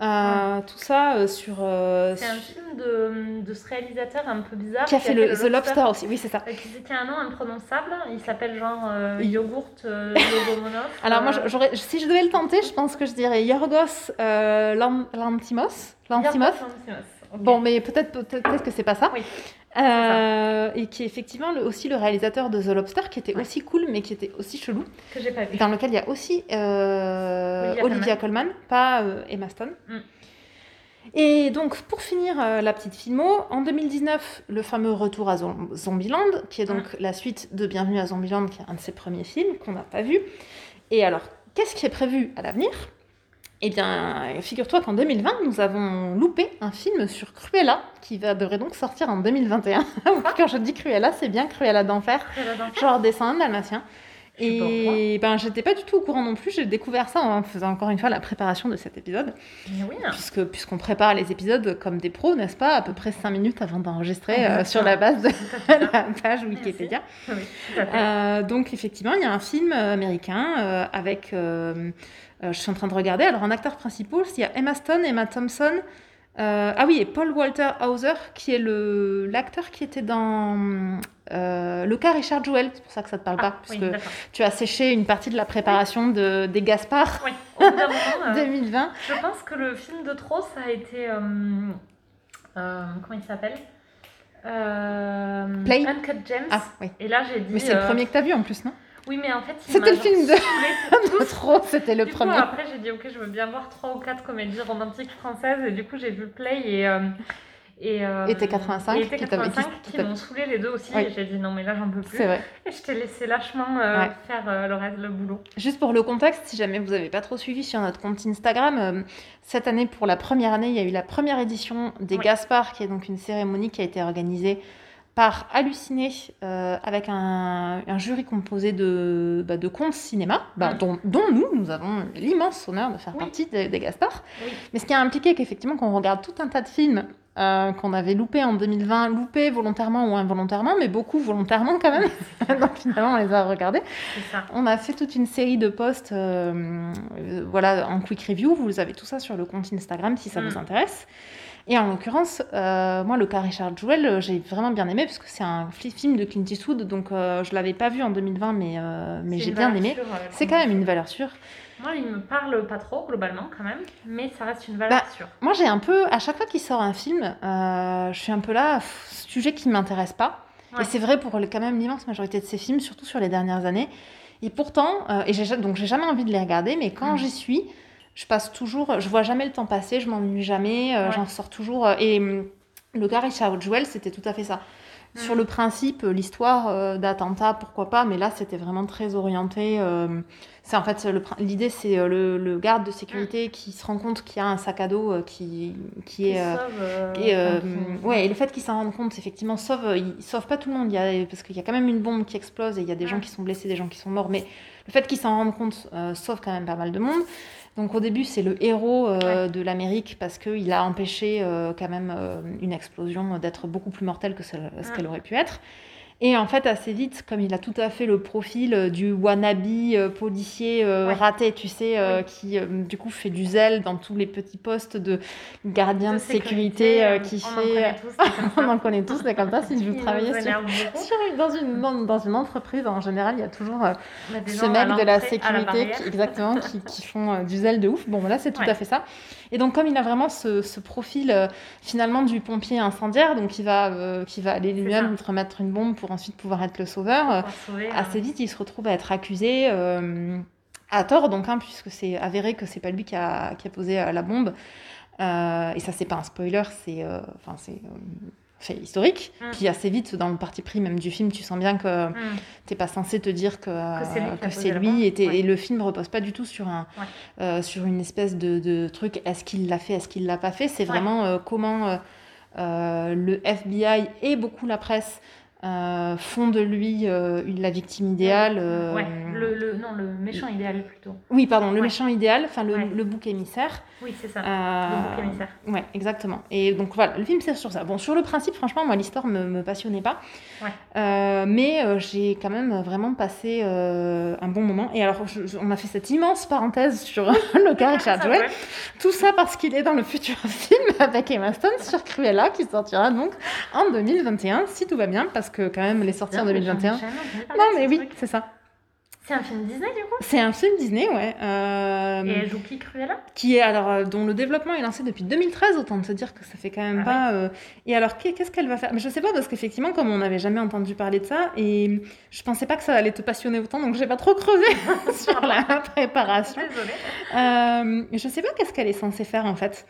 Euh, Tout ça euh, sur. euh, C'est un film de, de ce réalisateur un peu bizarre. qui a fait le, The Lobster aussi, oui, c'est ça. Qui, a un nom imprononçable. Il s'appelle genre Yogourt euh, Logomonov. Alors moi, j'aurais, si je devais le tenter, je pense que je dirais Yorgos Lan- Lantimos. Lantimos. Yorgos. Bon, mais peut-être peut-être peut-être que c'est pas ça. Oui. Euh, et qui est effectivement le- aussi le réalisateur de The Lobster, qui était Ouais. aussi cool, mais qui était aussi chelou. Que j'ai pas vu. dans lequel il y a aussi euh, Olivia Olivia, Colman, pas euh, Emma Stone. Mm. Et donc, pour finir la petite filmo, en 2019, le fameux Retour à Zom- Zombieland, qui est donc Mm. la suite de Bienvenue à Zombieland, qui est un de ses premiers films qu'on n'a pas vu. Et alors, qu'est-ce qui est prévu à l'avenir? Eh bien, figure-toi qu'en 2020, nous avons loupé un film sur Cruella, qui va, devrait donc sortir en 2021. Quand je dis Cruella, c'est bien Cruella d'enfer, genre dessin dalmatien. Et ben, j'étais pas du tout au courant non plus. J'ai découvert ça en faisant encore une fois la préparation de cet épisode. Oui, hein. Puisque, puisqu'on prépare les épisodes comme des pros, n'est-ce pas À peu près 5 minutes avant d'enregistrer euh, Exactement. sur la base de la page Wikipédia. Oui. Euh, donc effectivement, il y a un film euh, américain euh, avec, euh, euh, je suis en train de regarder, alors en acteurs principaux, il y a Emma Stone, Emma Thompson, euh, ah oui, et Paul Walter Hauser, qui est le l'acteur qui était dans euh, Le cas Richard Jewell, c'est pour ça que ça te parle Ah, pas, oui, puisque tu as séché une partie de la préparation de, des Gaspard Oui, au bout d'un moment, euh, 2020. je pense que le film de trop, ça a été. euh, euh, comment il s'appelle? Euh, Play Uncut James. Ah oui, Et là, j'ai dit. mais c'est le euh, premier que t'as vu en plus, non? Oui, mais en fait, C'était le film de- trop, c'était le Du coup, premier. après, j'ai dit, ok, je veux bien voir trois ou quatre comédies romantiques françaises. Et du coup, j'ai vu Play et. euh, et, euh, Et T85, et T85 qui m'ont saoulé les deux aussi. Oui. Et j'ai dit, non, mais là, j'en peux plus. C'est vrai. Et je t'ai laissé lâchement euh, Ouais. faire euh, le reste, le boulot. Juste pour le contexte, si jamais vous n'avez pas trop suivi sur notre compte Instagram, cette année, pour la première année, il y a eu la première édition des Oui. Gaspard, qui est donc une cérémonie qui a été organisée par Halluciné, euh, avec un, un jury composé de, bah, de contes cinéma, bah, Mm. dont, dont nous, nous avons l'immense honneur de faire Oui. partie des, des Gaspard. Oui. Mais ce qui a impliqué qu'effectivement, qu'on regarde tout un tas de films euh, qu'on avait loupés en 2020, loupés volontairement ou involontairement, mais beaucoup volontairement quand même. donc finalement, on les a regardés. Ça. On a fait toute une série de posts euh, voilà, en quick review. Vous avez tout ça sur le compte Instagram si ça Mm. vous intéresse. Et en l'occurrence, euh, moi, le cas Richard Jewell, euh, j'ai vraiment bien aimé parce que c'est un film de Clint Eastwood. Donc, euh, je l'avais pas vu en 2020, mais, euh, mais j'ai bien aimé. C'est quand même une valeur sûre. Moi, il me parle pas trop, globalement, quand même. Mais ça reste une valeur Bah, sûre. Moi, j'ai un peu, à chaque fois qu'il sort un film, je suis un peu là, pff, sujet qui m'intéresse pas. Ouais. Et c'est vrai pour quand même l'immense majorité de ces films, surtout sur les dernières années. Et pourtant, et donc j'ai jamais envie de les regarder, mais quand Mm. j'y suis, je passe toujours, je vois jamais le temps passer, je m'ennuie jamais, euh, Ouais. j'en sors toujours. euh, et hum, le gars Richard Jewell, c'était tout à fait ça. Sur Mm. le principe, euh, l'histoire euh, d'attentat, pourquoi pas, mais là c'était vraiment très orienté. euh, c'est en fait l'idée, c'est le, le garde de sécurité qui se rend compte qu'il y a un sac à dos euh, qui, qui Qui est. ouais, et le fait qu'il s'en rende compte, effectivement, sauve, il sauve pas tout le monde, il y a, parce qu'il y a quand même une bombe qui explose et il y a des gens qui sont blessés, des gens qui sont morts, mais le fait qu'il s'en rende compte sauve quand même pas mal de monde. Donc au début, c'est le héros euh, de l'Amérique parce qu'il a empêché euh, quand même euh, une explosion d'être beaucoup plus mortelle que ce Ouais. qu'elle aurait pu être. Et en fait, assez vite, comme il a tout à fait le profil euh, du wannabe euh, policier euh, Ouais. raté, tu sais, euh, qui du coup fait du zèle dans tous les petits postes de gardien de, de sécurité, qui fait. On en connaît tous, c'est comme ça. Si je veux travailler sur, une- dans, une, dans, dans une entreprise, en général, il y a toujours ce mec de la sécurité qui, exactement, qui, qui font du zèle de ouf. Bon, voilà, c'est tout Ouais. à fait ça. Et donc, comme il a vraiment ce, ce profil finalement du pompier incendiaire, donc il va, qui va aller lui-même remettre une bombe pour ensuite pouvoir être le sauveur, euh, sauver, assez vite, il se retrouve à être accusé euh, à tort, donc, hein, puisque c'est avéré que c'est pas lui qui a, qui a posé euh, la bombe. Euh, et ça, c'est pas un spoiler, c'est euh, enfin, c'est euh, fait historique. Mm. Puis assez vite, dans le parti pris même du film, tu sens bien que hum, t'es pas censé te dire que, c'est lui que c'est lui. Et, t'es- Ouais. et le film repose pas du tout sur, un, Ouais. sur une espèce de, de truc est-ce qu'il l'a fait, est-ce qu'il l'a pas fait? C'est vraiment comment le FBI et beaucoup la presse euh, font de lui euh, la victime idéale. euh, Ouais, le, le- non, le méchant idéal plutôt. Oui, pardon, le Ouais. méchant idéal, enfin le, Ouais. le bouc émissaire. Oui, c'est ça. Euh, Le bouc émissaire. Ouais, exactement. Et donc voilà, le film c'est sur ça. Bon, sur le principe, franchement, moi l'histoire me, me passionnait pas. Euh, mais euh, j'ai quand même vraiment passé euh, un bon moment. Et alors, je- je- on a fait cette immense parenthèse sur le cas Richard Jewell. Tout ça parce qu'il est dans le futur film avec Emma Stone sur Cruella qui sortira donc en 2021, si tout va bien, parce que quand même en Bien, mais j'en ai 2021. jamais entendu parler Non, de mais oui, c'est ça. C'est un film Disney du coup? C'est un film Disney, ouais. euh, Et elle joue qui Cruella? qui est alors euh, dont le développement est lancé depuis 2013 autant te dire que ça fait quand même Ah pas euh, et alors qu'est- qu'est-ce qu'elle va faire? Mais je sais pas parce qu'effectivement comme on n'avait jamais entendu parler de ça et je pensais pas que ça allait te passionner autant donc j'ai pas trop creusé sur la préparation Désolée. euh, je sais pas qu'est-ce qu'elle est censée faire en fait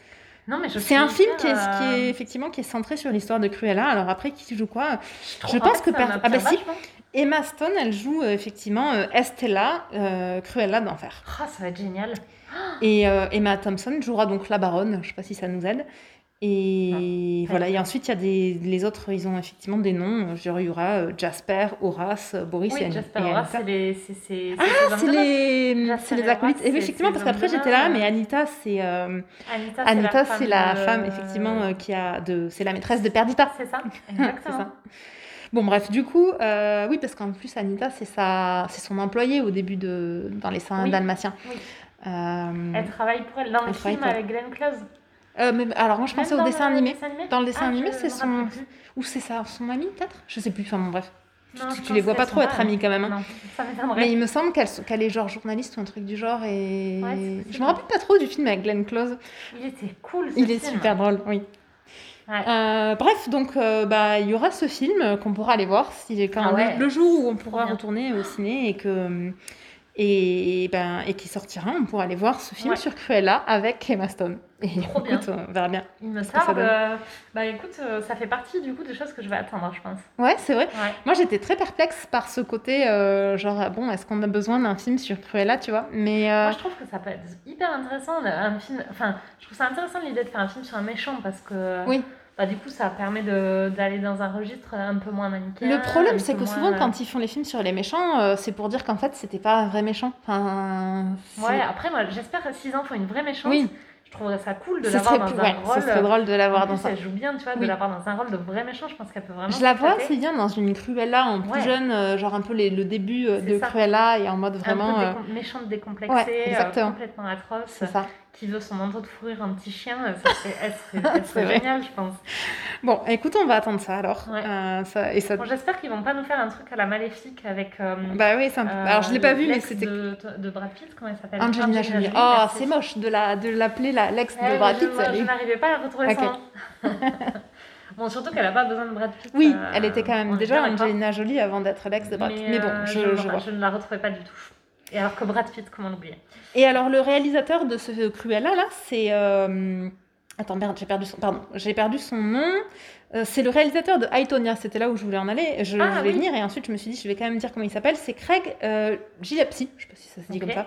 Non, mais je c'est un film qui est, qui est euh, effectivement qui est centré sur l'histoire de Cruella alors après qui joue quoi? Je en pense fait, que per- ah bah si. Emma Stone elle joue euh, effectivement euh, Estella Cruella d'enfer Ah, ça va être génial. Et Emma Thompson jouera donc la baronne, je sais pas si ça nous aide. Et Ah, voilà, et ensuite, il y a des, les autres, ils ont effectivement des noms. Genre, il y aura euh, Jasper, Horace, Boris Oui, et, Jasper Horace, Anita. c'est les. c'est- c'est- Ah, c'est les, c'est les acolytes. C'est effectivement, parce qu'après, j'étais là, mais euh. Anita, c'est euh, Anita, Anita, femme c'est la de- femme, effectivement, euh, qui a de, c'est la maîtresse de Perdita. C'est ça, C'est exactement. ça. Bon, bref, du coup, euh, oui, parce qu'en plus, Anita, c'est sa, c'est son employé au début de, dans les saints Oui. dalmatiens. Oui. Elle travaille pour elle dans le film avec Glenn Close. Euh, mais, alors, moi, je pensais au dessin animé. dessin animé? Dans le dessin Ah, animé, c'est son, ou c'est ça, son ami peut-être? Je sais plus. Enfin, bon, bref. Non, tu, tu les vois pas trop être amies quand même. hein. Non, ça. Mais il me semble qu'elle, est genre journaliste ou un truc du genre et Ouais, je me rappelle pas trop du film avec Glenn Close. Il était cool. ce Il est super drôle, oui. Ouais. Euh, bref, donc euh, bah il y aura ce film qu'on pourra aller voir si quand Ah ouais, le, le jour où on pourra retourner au ciné et que et ben et qui sortira, on pourra aller voir ce film Ouais. sur Cruella avec Emma Stone. Et Trop écoute, on verra bien. Il me donne. euh, Bah écoute, euh, ça fait partie du coup des choses que je vais attendre, je pense. Ouais, c'est vrai. Ouais. Moi, j'étais très perplexe par ce côté, euh, genre, bon, est-ce qu'on a besoin d'un film sur Cruella, tu vois? Mais euh, Moi, je trouve que ça peut être hyper intéressant, un film. Enfin, je trouve ça intéressant l'idée de faire un film sur un méchant parce que. Oui. Bah, du coup, ça permet de- d'aller dans un registre un peu moins manichéen. le problème, c'est que souvent, euh, quand ils font les films sur les méchants, euh, c'est pour dire qu'en fait, c'était pas un vrai méchant. Enfin, Ouais, après, moi, j'espère que s'ils en font une vraie méchante, Oui. Je trouverais ça cool de l'avoir dans un rôle. ce serait drôle de l'avoir dans ça. elle joue bien, tu vois, de Oui. l'avoir dans un rôle de vrai méchant. Je pense qu'elle peut vraiment. Je la vois assez bien dans une Cruella en plus Ouais. jeune, euh, genre un peu les- le début euh, C'est de ça. Cruella et en mode un vraiment. peu euh, décom- méchante décomplexée, Ouais, euh, complètement atroce, c'est ça. qui veut son manteau de fourrure en petit chien, ça serait, elle serait, elle serait C'est vrai. géniale, je pense. Bon, écoute, on va attendre ça alors. Ouais. Euh, ça, et ça... Bon, J'espère qu'ils vont pas nous faire un truc à la maléfique avec. euh, Bah oui, c'est un peu- euh, Alors je l'ai pas vu, mais l'ex c'était De, de Brad Pitt, comment elle s'appelle? Angelina Jolie. Oh, c'est moche de la de l'appeler la l'ex Ouais, de Brad je- Pitt. Je est- n'arrivais pas à retrouver Ok. son nom. bon, surtout qu'elle a pas besoin de Brad Pitt. Oui, euh, elle était quand même déjà. Angelina Jolie avant d'être l'ex de Brad Pitt. Mais, bon, euh, je, je, je vois. je ne la retrouvais pas du tout. Et alors que Brad Pitt, comment l'oublier? Et alors le réalisateur de ce Cruella là, c'est euh, attends merde, j'ai perdu son pardon, j'ai perdu son nom. Euh, c'est le réalisateur de Aitonia, c'était là où je voulais en aller. Je, Ah, je voulais oui. venir et ensuite je me suis dit je vais quand même dire comment il s'appelle. C'est Craig euh, Gillespie, je sais pas si ça se dit comme ça,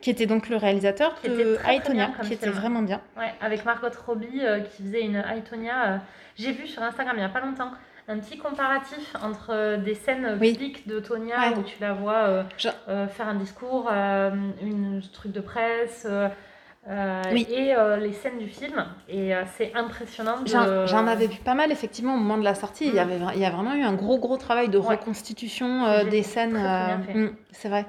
qui était donc le réalisateur Qui de très, Aitonia, qui était film. vraiment bien. Ouais, avec Margot Robbie euh, qui faisait une Aitonia. euh, J'ai vu sur Instagram il n'y a pas longtemps un petit comparatif entre des scènes Oui. publiques de Tonia Ouais. où tu la vois Je- faire un discours, une truc de presse. Euh, Oui. Et euh, les scènes du film. Et euh, c'est impressionnant. de- J'en avais vu pas mal effectivement au moment de la sortie. Il, y Mm. avait, il y a vraiment eu un gros gros travail de Ouais. reconstitution des scènes. mm, c'est vrai.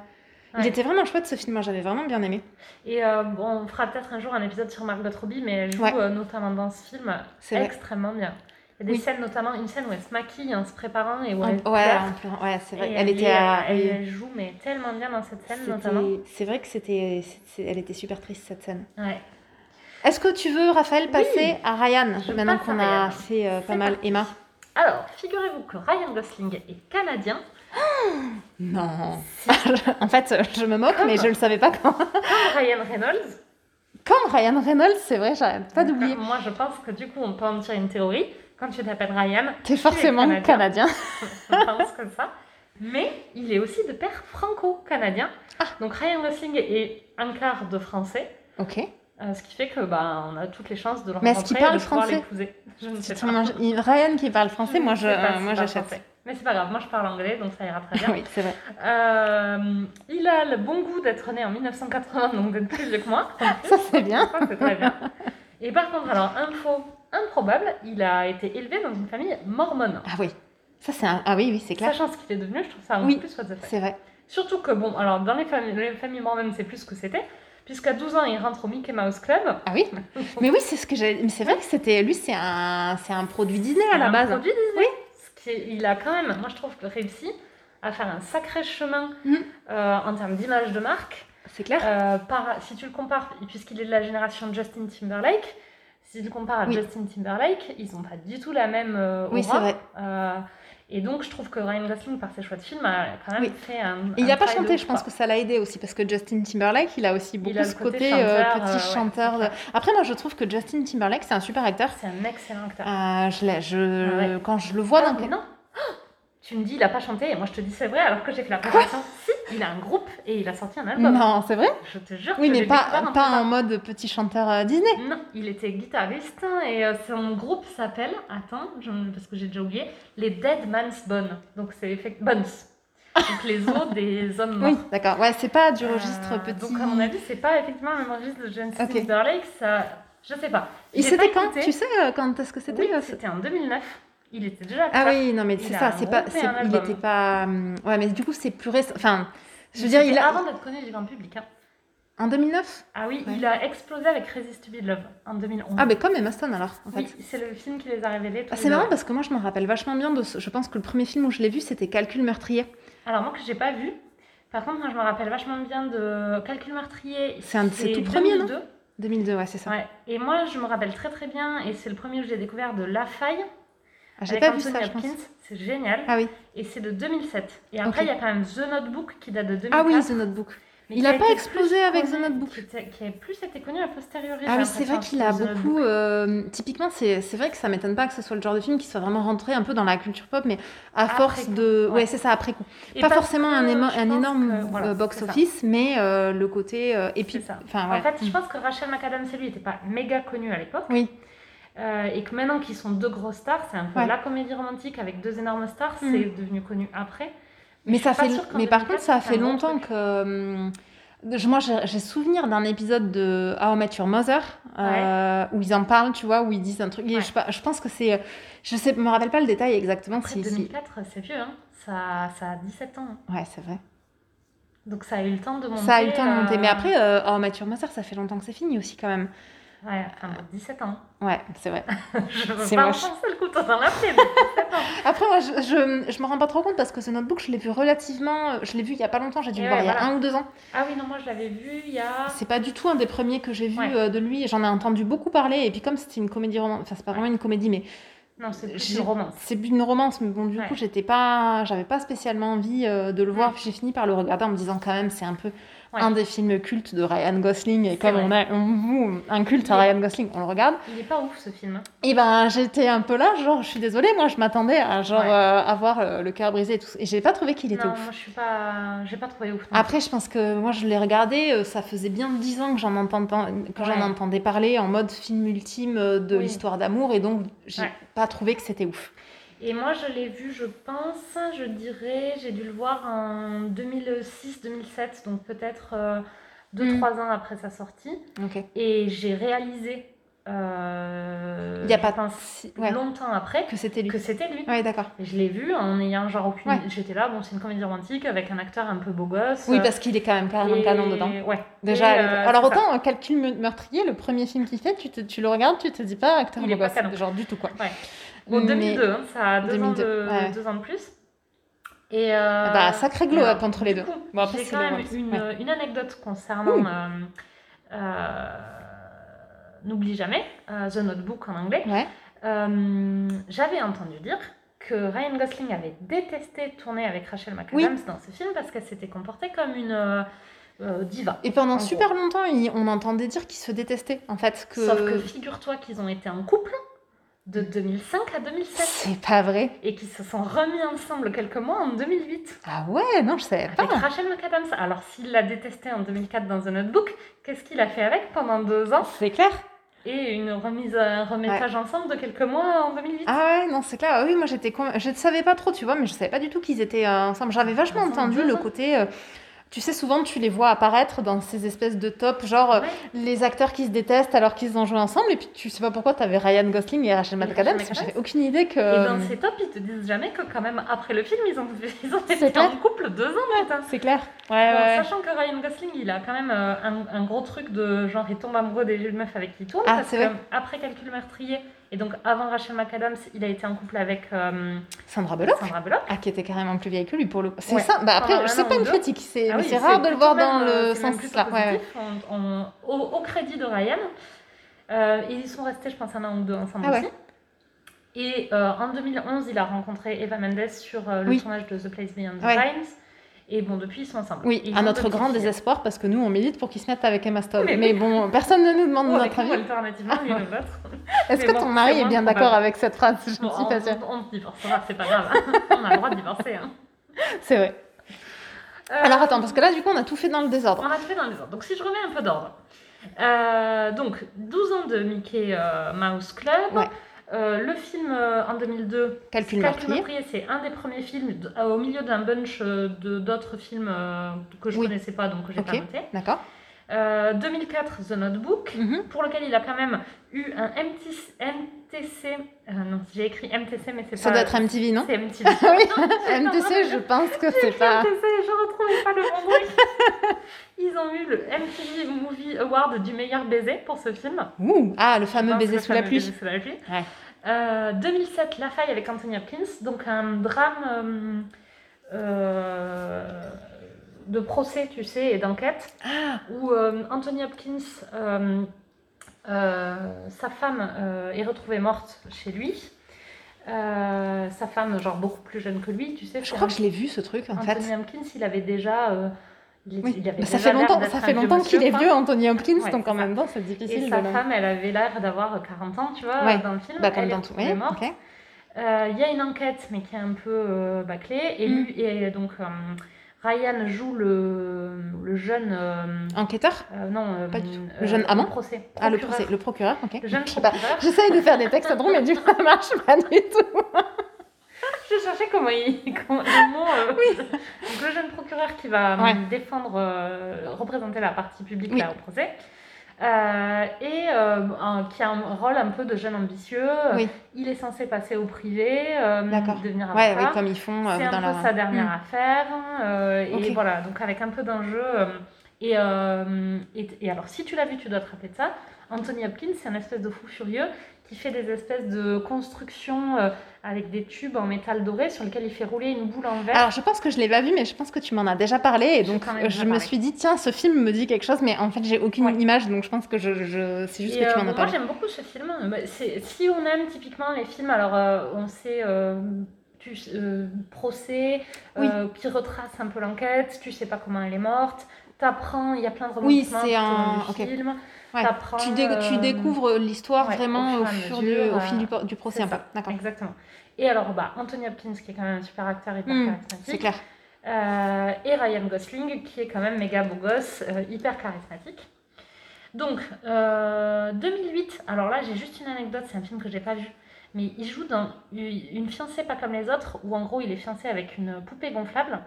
Il était vraiment chouette ce film, moi j'avais vraiment bien aimé. Et bon, on fera peut-être un jour un épisode sur Margot Robbie, mais elle joue Ouais. notamment dans ce film extrêmement bien. Il y a des Oui. scènes, notamment une scène où elle se maquille en se préparant et où En- elle ouais, pleure. en ouais, c'est vrai. Elle, était est- à- elle, oui. elle joue mais tellement bien dans cette scène notamment. C'est vrai que c'était, elle était super triste cette scène. Ouais. Est-ce que tu veux, Raphaël, passer Oui. à Ryan Je maintenant qu'on a fait euh, pas mal parti. Emma? Alors, figurez-vous que Ryan Gosling est canadien, Non. en fait, je me moque, mais je le savais pas quand. comme Ryan Reynolds. Comme Ryan Reynolds, c'est vrai, j'arrête pas d'oublier. euh, Moi, je pense que du coup, on peut en tirer une théorie. Quand tu t'appelles Ryan, T'es forcément canadien. canadien. je pense comme ça. Mais il est aussi de père franco-canadien. Ah. Donc Ryan Gosling est un quart de français. Ok. euh, ce qui fait que bah, on a toutes les chances de le Mais est-ce qu'il rencontrer parle français l'épouser. Je ne sais pas. on il- Ryan qui parle français, moi je, ne sais pas euh, moi j'achète. Mais c'est pas grave, moi je parle anglais, donc ça ira très bien. oui, c'est vrai. Euh, il a le bon goût d'être né en 1980, donc d'être plus vieux que moi. Ça c'est bien. Ça, c'est très bien. Et par contre, alors, info improbable, il a été élevé dans une famille mormone. Ah oui. Ça c'est un... Ah oui, oui, c'est clair. Sachant ce qu'il est devenu, je trouve ça un Oui. peu plus what the fuck. C'est vrai. Surtout que, bon, alors, dans les familles, les familles mormones, c'est plus ce que c'était. Puisqu'à 12 ans, il rentre au Mickey Mouse Club. Ah oui. Mais oui, c'est ce que j'ai. Mais c'est vrai que c'était lui, c'est un, c'est un produit Disney à la un base. produit Disney. Ce qui est- il a quand même, moi je trouve, réussi à faire un sacré chemin Mhm. euh, en termes d'image de marque. C'est clair. Euh, par, si tu le compares, puisqu'il est de la génération de Justin Timberlake, si tu compares à Oui. Justin Timberlake, ils n'ont pas du tout la même euh, Oui, aura. c'est vrai. Euh, et donc je trouve que Ryan Gosling, par ses choix de film, a quand même Oui. fait un. Et il n'a pas chanté, ouf, je pense que ça l'a aidé aussi parce que Justin Timberlake, il a aussi beaucoup a ce côté côté euh, petit euh, ouais, chanteur. de-. Après, moi, je trouve que Justin Timberlake, c'est un super acteur. C'est un excellent acteur. Euh, je je, Ah ouais. quand je le vois Ah, dans non Tu me dis, il a pas chanté, et moi je te dis c'est vrai, alors que j'ai fait la préparation. Si il a un groupe et il a sorti un album. Non, c'est vrai Je te jure. Oui, que mais pas, pas ça. en mode petit chanteur euh, Disney. Non, il était guitariste et euh, son groupe s'appelle, attends, je- parce que j'ai déjà oublié, les Dead Man's Bones. Donc c'est effect- Bones. Donc les os des hommes morts. Oui, d'accord. Ouais, c'est pas du registre Euh, petit. Donc à mon avis, c'est pas effectivement le même registre de Ok. Timberlake, ça, je sais pas. J'ai c'était pas quand. Tu sais euh, quand est-ce que c'était Oui, c'était en 2009. Il était déjà Ah oui, non mais c'est ça, c'est pas, il album. était pas. hum, Ouais, mais du coup c'est plus récent. Enfin, je veux dire, il a avant d'être connu du grand public. hein. en 2009. Ah oui, Ouais. il a explosé avec Resist to Be Love en 2011. Ah, mais comme Emma Stone alors, en fait. oui, c'est le film qui les a révélés. Ah, c'est marrant parce que moi je me rappelle vachement bien de ce... Je pense que le premier film où je l'ai vu c'était Calcul meurtrier. Alors moi que j'ai pas vu. Par contre, moi je me rappelle vachement bien de Calcul meurtrier. C'est un de ses tout premiers, non? 2002. 2002, ouais, c'est ça. Ouais. Et moi je me rappelle très très bien, et c'est le premier où j'ai découvert de La Faille Ah, J'ai pas vu ça, je pense. C'est génial. Ah oui. Et c'est de 2007. Et après, il y a quand même The Notebook qui date de 2004. Ah oui, The Notebook. mais Il qui a pas explosé avec The connu- Notebook. Qui, qui a plus été connu a posteriori. Ah oui, c'est vrai qu'il a beaucoup. Euh, typiquement, c'est vrai que ça m'étonne pas que ce soit le genre de film qui soit vraiment rentré un peu dans la culture pop, mais à Après force coup, de. Ouais, ouais. c'est ça, après coup. Et pas forcément que un, émo- énorme voilà, euh, box-office, mais euh, le côté. euh, et puis. Ça. Ouais. En fait, je pense que Rachel McAdams lui n'étaient pas méga connus à l'époque. Oui. Euh, et que maintenant qu'ils sont deux grosses stars, c'est un peu Ouais. la comédie romantique avec deux énormes stars, Mm. c'est devenu connu après. Mais, ça fait, mais par 2004, contre, ça a fait longtemps truc. que. je- Moi, j'ai souvenir d'un épisode de How I Met Your Mother euh, où ils en parlent, tu vois, où ils disent un truc. Ouais. je, pense que c'est. Je sais, me rappelle pas le détail exactement. Après Si, si- 2004, c'est vieux, hein. ça, ça a 17 ans. hein. Ouais, c'est vrai. Donc ça a eu le temps de monter. Ça a eu le temps de monter. euh, Mais après, euh, How I Met Your Mother, ça fait longtemps que c'est fini aussi, quand même. Ouais, enfin, 17 ans. Ouais, c'est vrai. je veux pas enfoncer le couteau dans la plaie, mais 17 ans. Après, moi, je, je, je me rends pas trop compte parce que ce notebook, je l'ai vu relativement. Je l'ai vu il y a pas longtemps, j'ai dû Et le voir il y a un ou deux ans. Ah oui, non, moi je l'avais vu il y a. C'est pas du tout un des premiers que j'ai vu Ouais. euh, de lui. J'en ai entendu beaucoup parler. Et puis, comme c'était une comédie romantique, enfin, c'est pas vraiment une comédie, mais Non, c'est une romance. c'est une romance. Mais bon, du Ouais. coup, j'étais pas, j'avais pas spécialement envie euh, de le voir. Puis j'ai fini par le regarder en me disant quand même, c'est un peu Ouais. un des films cultes de Ryan Gosling. Et comme vrai. on a on- un culte à Ryan Gosling, on le regarde. Il est pas ouf ce film. Et ben, j'étais un peu là, genre, je suis désolée, moi, je m'attendais à genre Ouais. euh, avoir euh, le cœur brisé et tout. Et j'ai pas trouvé qu'il était non, ouf. moi je suis pas. J'ai pas trouvé ouf. non Après, je pense que moi, je l'ai regardé, euh, ça faisait bien dix ans que j'en entendais, que j'en Ouais. entendais parler en mode film ultime de Oui. l'histoire d'amour, et donc j'ai pas trouvé que c'était ouf. Et moi, je l'ai vu, je pense, je dirais, j'ai dû le voir en 2006-2007, donc peut-être 2-3 ans après sa sortie. Ok. Et j'ai réalisé, euh, Il y a pas si- ouais. longtemps après, Que c'était lui. que c'était lui. Ouais, d'accord. Et je l'ai vu en ayant genre aucune. Ouais. J'étais là, bon, c'est une comédie romantique avec un acteur un peu beau gosse. Oui, parce qu'il est quand même carrément et- canon dedans. Ouais. Déjà, euh, alors ça. autant euh, Calcul me- meurtrier, le premier film qu'il fait, tu, te- tu le regardes, tu te dis pas acteur Il beau est gosse, genre du tout quoi. Bon, Mais- 2002, hein, ça a deux, 2002, ans, de, ouais. deux ans de plus. Et euh, Bah, sacré glow alors, up entre les deux. Bon, après, J'ai c'est quand même une, ouais. une anecdote concernant euh, euh, N'oublie jamais, The Notebook en anglais. J'avais entendu dire que Ryan Gosling avait détesté tourner avec Rachel McAdams dans ce film parce qu'elle s'était comportée comme une euh, diva. Et pendant En super longtemps, on entendait dire qu'ils se détestaient en fait. Que... Sauf que figure-toi qu'ils ont été en couple de 2005 à 2007 C'est pas vrai. et qu'ils se sont remis ensemble quelques mois en 2008 Ah ouais, non, je savais pas. avec Rachel McAdams. Alors s'il l'a détesté en 2004 dans The Notebook, qu'est-ce qu'il a fait avec pendant deux ans? C'est clair. et une remise, un remettage ensemble de quelques mois en 2008 Ah ouais, non, c'est clair. Ah Oui, moi j'étais. con- Je ne savais pas trop, tu vois, mais je savais pas du tout qu'ils étaient euh, ensemble. J'avais vachement Ensemble entendu le ans. côté. euh, Tu sais, souvent tu les vois apparaître dans ces espèces de tops, genre euh, Ouais. les acteurs qui se détestent alors qu'ils ont joué ensemble, et puis tu sais pas pourquoi t'avais Ryan Gosling et Rachel McAdams. J'avais aucune idée que. Et dans ces tops, ils te disent jamais que quand même après le film, ils ont, ils ont été clair. en couple deux ans, putain. C'est clair. Ouais, Bon, ouais. Sachant que Ryan Gosling, il a quand même euh, un, un gros truc de genre, il tombe amoureux des meufs avec qui il tourne. Ah, parce c'est que vrai. après Calcul meurtrier, et donc avant Rachel McAdams, il a été en couple avec euh, Sandra Bullock. Sandra Bullock. Ah, qui était carrément plus vieille que lui pour le coup. C'est Ouais. ça. Bah après, c'est pas une critique, c'est Ah oui, rare de le voir dans euh, le même sens là. Ouais, ouais. On- on- au, au crédit de Ryan. Euh, et ils sont restés, je pense, un an ou deux ensemble Ah ouais. aussi. Et euh, en 2011, il a rencontré Eva Mendes sur euh, le Oui. tournage de The Place Beyond the. Pines. Et bon, depuis, ils sont ensemble. Oui, ils à notre grand filles. désespoir parce que nous on milite pour qu'ils se mettent avec Emma Stone. Mais Mais, oui. bon, personne ne nous demande notre avis. alternativement, l'une ou l'autre. Est-ce que bon, ton mari est bien d'accord avec cette phrase Je Bon, ne suis pas sûre. on, on divorcera, c'est pas grave. on a le droit de divorcer. hein. C'est vrai. Euh, Alors attends, parce que là, du coup, on a tout fait dans le désordre. On a fait dans les ordres. Donc si je remets un peu d'ordre. Euh, donc 12 ans de Mickey euh, Mouse Club. Ouais. Euh, le film euh, en 2002, Calcul meurtrier. c'est un des premiers films euh, au milieu d'un bunch euh, de d'autres films euh, que je Oui. connaissais pas, donc que j'ai Ok. pas noté. D'accord. Euh, 2004, The Notebook, Mhm. pour lequel il a quand même eu un MTC. MTC euh, non, j'ai écrit MTC, mais c'est Ça pas. doit être MTV, non C'est MTV. Oui, MTC, je pense que c'est pas. MTC, je retrouvais pas le bon truc. Ils ont eu le MTV Movie Award du meilleur baiser pour ce film. Ouh. Ah, le fameux baiser le sous la fameux pluie. Baiser sous la pluie. Ouais. Euh, 2007, La Faille avec Anthony Hopkins, donc un drame euh, de procès, tu sais, et d'enquête, Ah, où Anthony Hopkins, sa femme euh, est retrouvée morte chez lui. Euh, sa femme, genre beaucoup plus jeune que lui, tu sais. je crois un- que je l'ai vu ce truc en fait. Anthony Hopkins, il avait déjà. euh, il, était- Oui. il avait Bah, ça fait longtemps, ça fait longtemps qu'il est vieux, Anthony Hopkins, Ouais, donc en même temps c'est Et difficile sa de. le- femme, elle avait l'air d'avoir 40 ans, tu vois, Ouais. dans le film. Bah, comme elle est tout. Oui, morte. Euh, Il y a une enquête, mais qui est un peu euh, bâclée. Et, Mm. lui, et donc, euh, Ryan joue le, le jeune. euh, Enquêteur euh, non, euh, Pas du tout. Le jeune amant procès. Ah, le procès, le procureur, ok. Le jeune procureur. J'essaye de faire des textes drôles, mais du coup, ça marche pas du tout. Je cherchais comment il. comment- le mot. euh, Donc, le jeune procureur qui va Ouais. défendre, représenter la partie publique Oui. là, au procès. Euh, et euh, un- qui a un rôle un peu de jeune ambitieux. Oui. Il est censé passer au privé, euh, devenir Ouais, avocat. oui, comme ils font euh, C'est un dans peu sa dernière Hmm. affaire. euh. Et voilà, donc avec un peu d'enjeu. euh, et, euh, et, et alors, si tu l'as vu, tu dois te rappeler de ça. Anthony Hopkins, c'est un espèce de fou furieux qui fait des espèces de constructions euh, avec des tubes en métal doré sur lesquels il fait rouler une boule en verre. Alors, je pense que je l'ai pas vu, mais je pense que tu m'en as déjà parlé, et donc euh, je me parlé. suis dit, tiens, ce film me dit quelque chose, mais en fait, j'ai aucune Ouais. image, donc je pense que je, je... c'est juste Et, que tu euh, m'en as moi parlé. j'aime beaucoup ce film. Bah, Si on aime typiquement les films, alors euh, on sait euh, tu, procès, Oui. qui retrace un peu l'enquête, tu sais pas comment elle est morte, t'apprends, il y a plein de Oui, c'est un- film. Ouais. Tu, dé- tu euh, découvres l'histoire ouais, vraiment au fur et à fur du, mesure, au fil du, euh, du procès D'accord. exactement. Et alors, bah, Anthony Hopkins, qui est quand même un super acteur hyper Hmm, charismatique. C'est clair. Euh, et Ryan Gosling, qui est quand même méga beau gosse, euh, hyper charismatique. Donc, euh, 2008, alors là j'ai juste une anecdote, c'est un film que j'ai pas vu, mais il joue dans Une fiancée pas comme les autres, où en gros il est fiancé avec une poupée gonflable.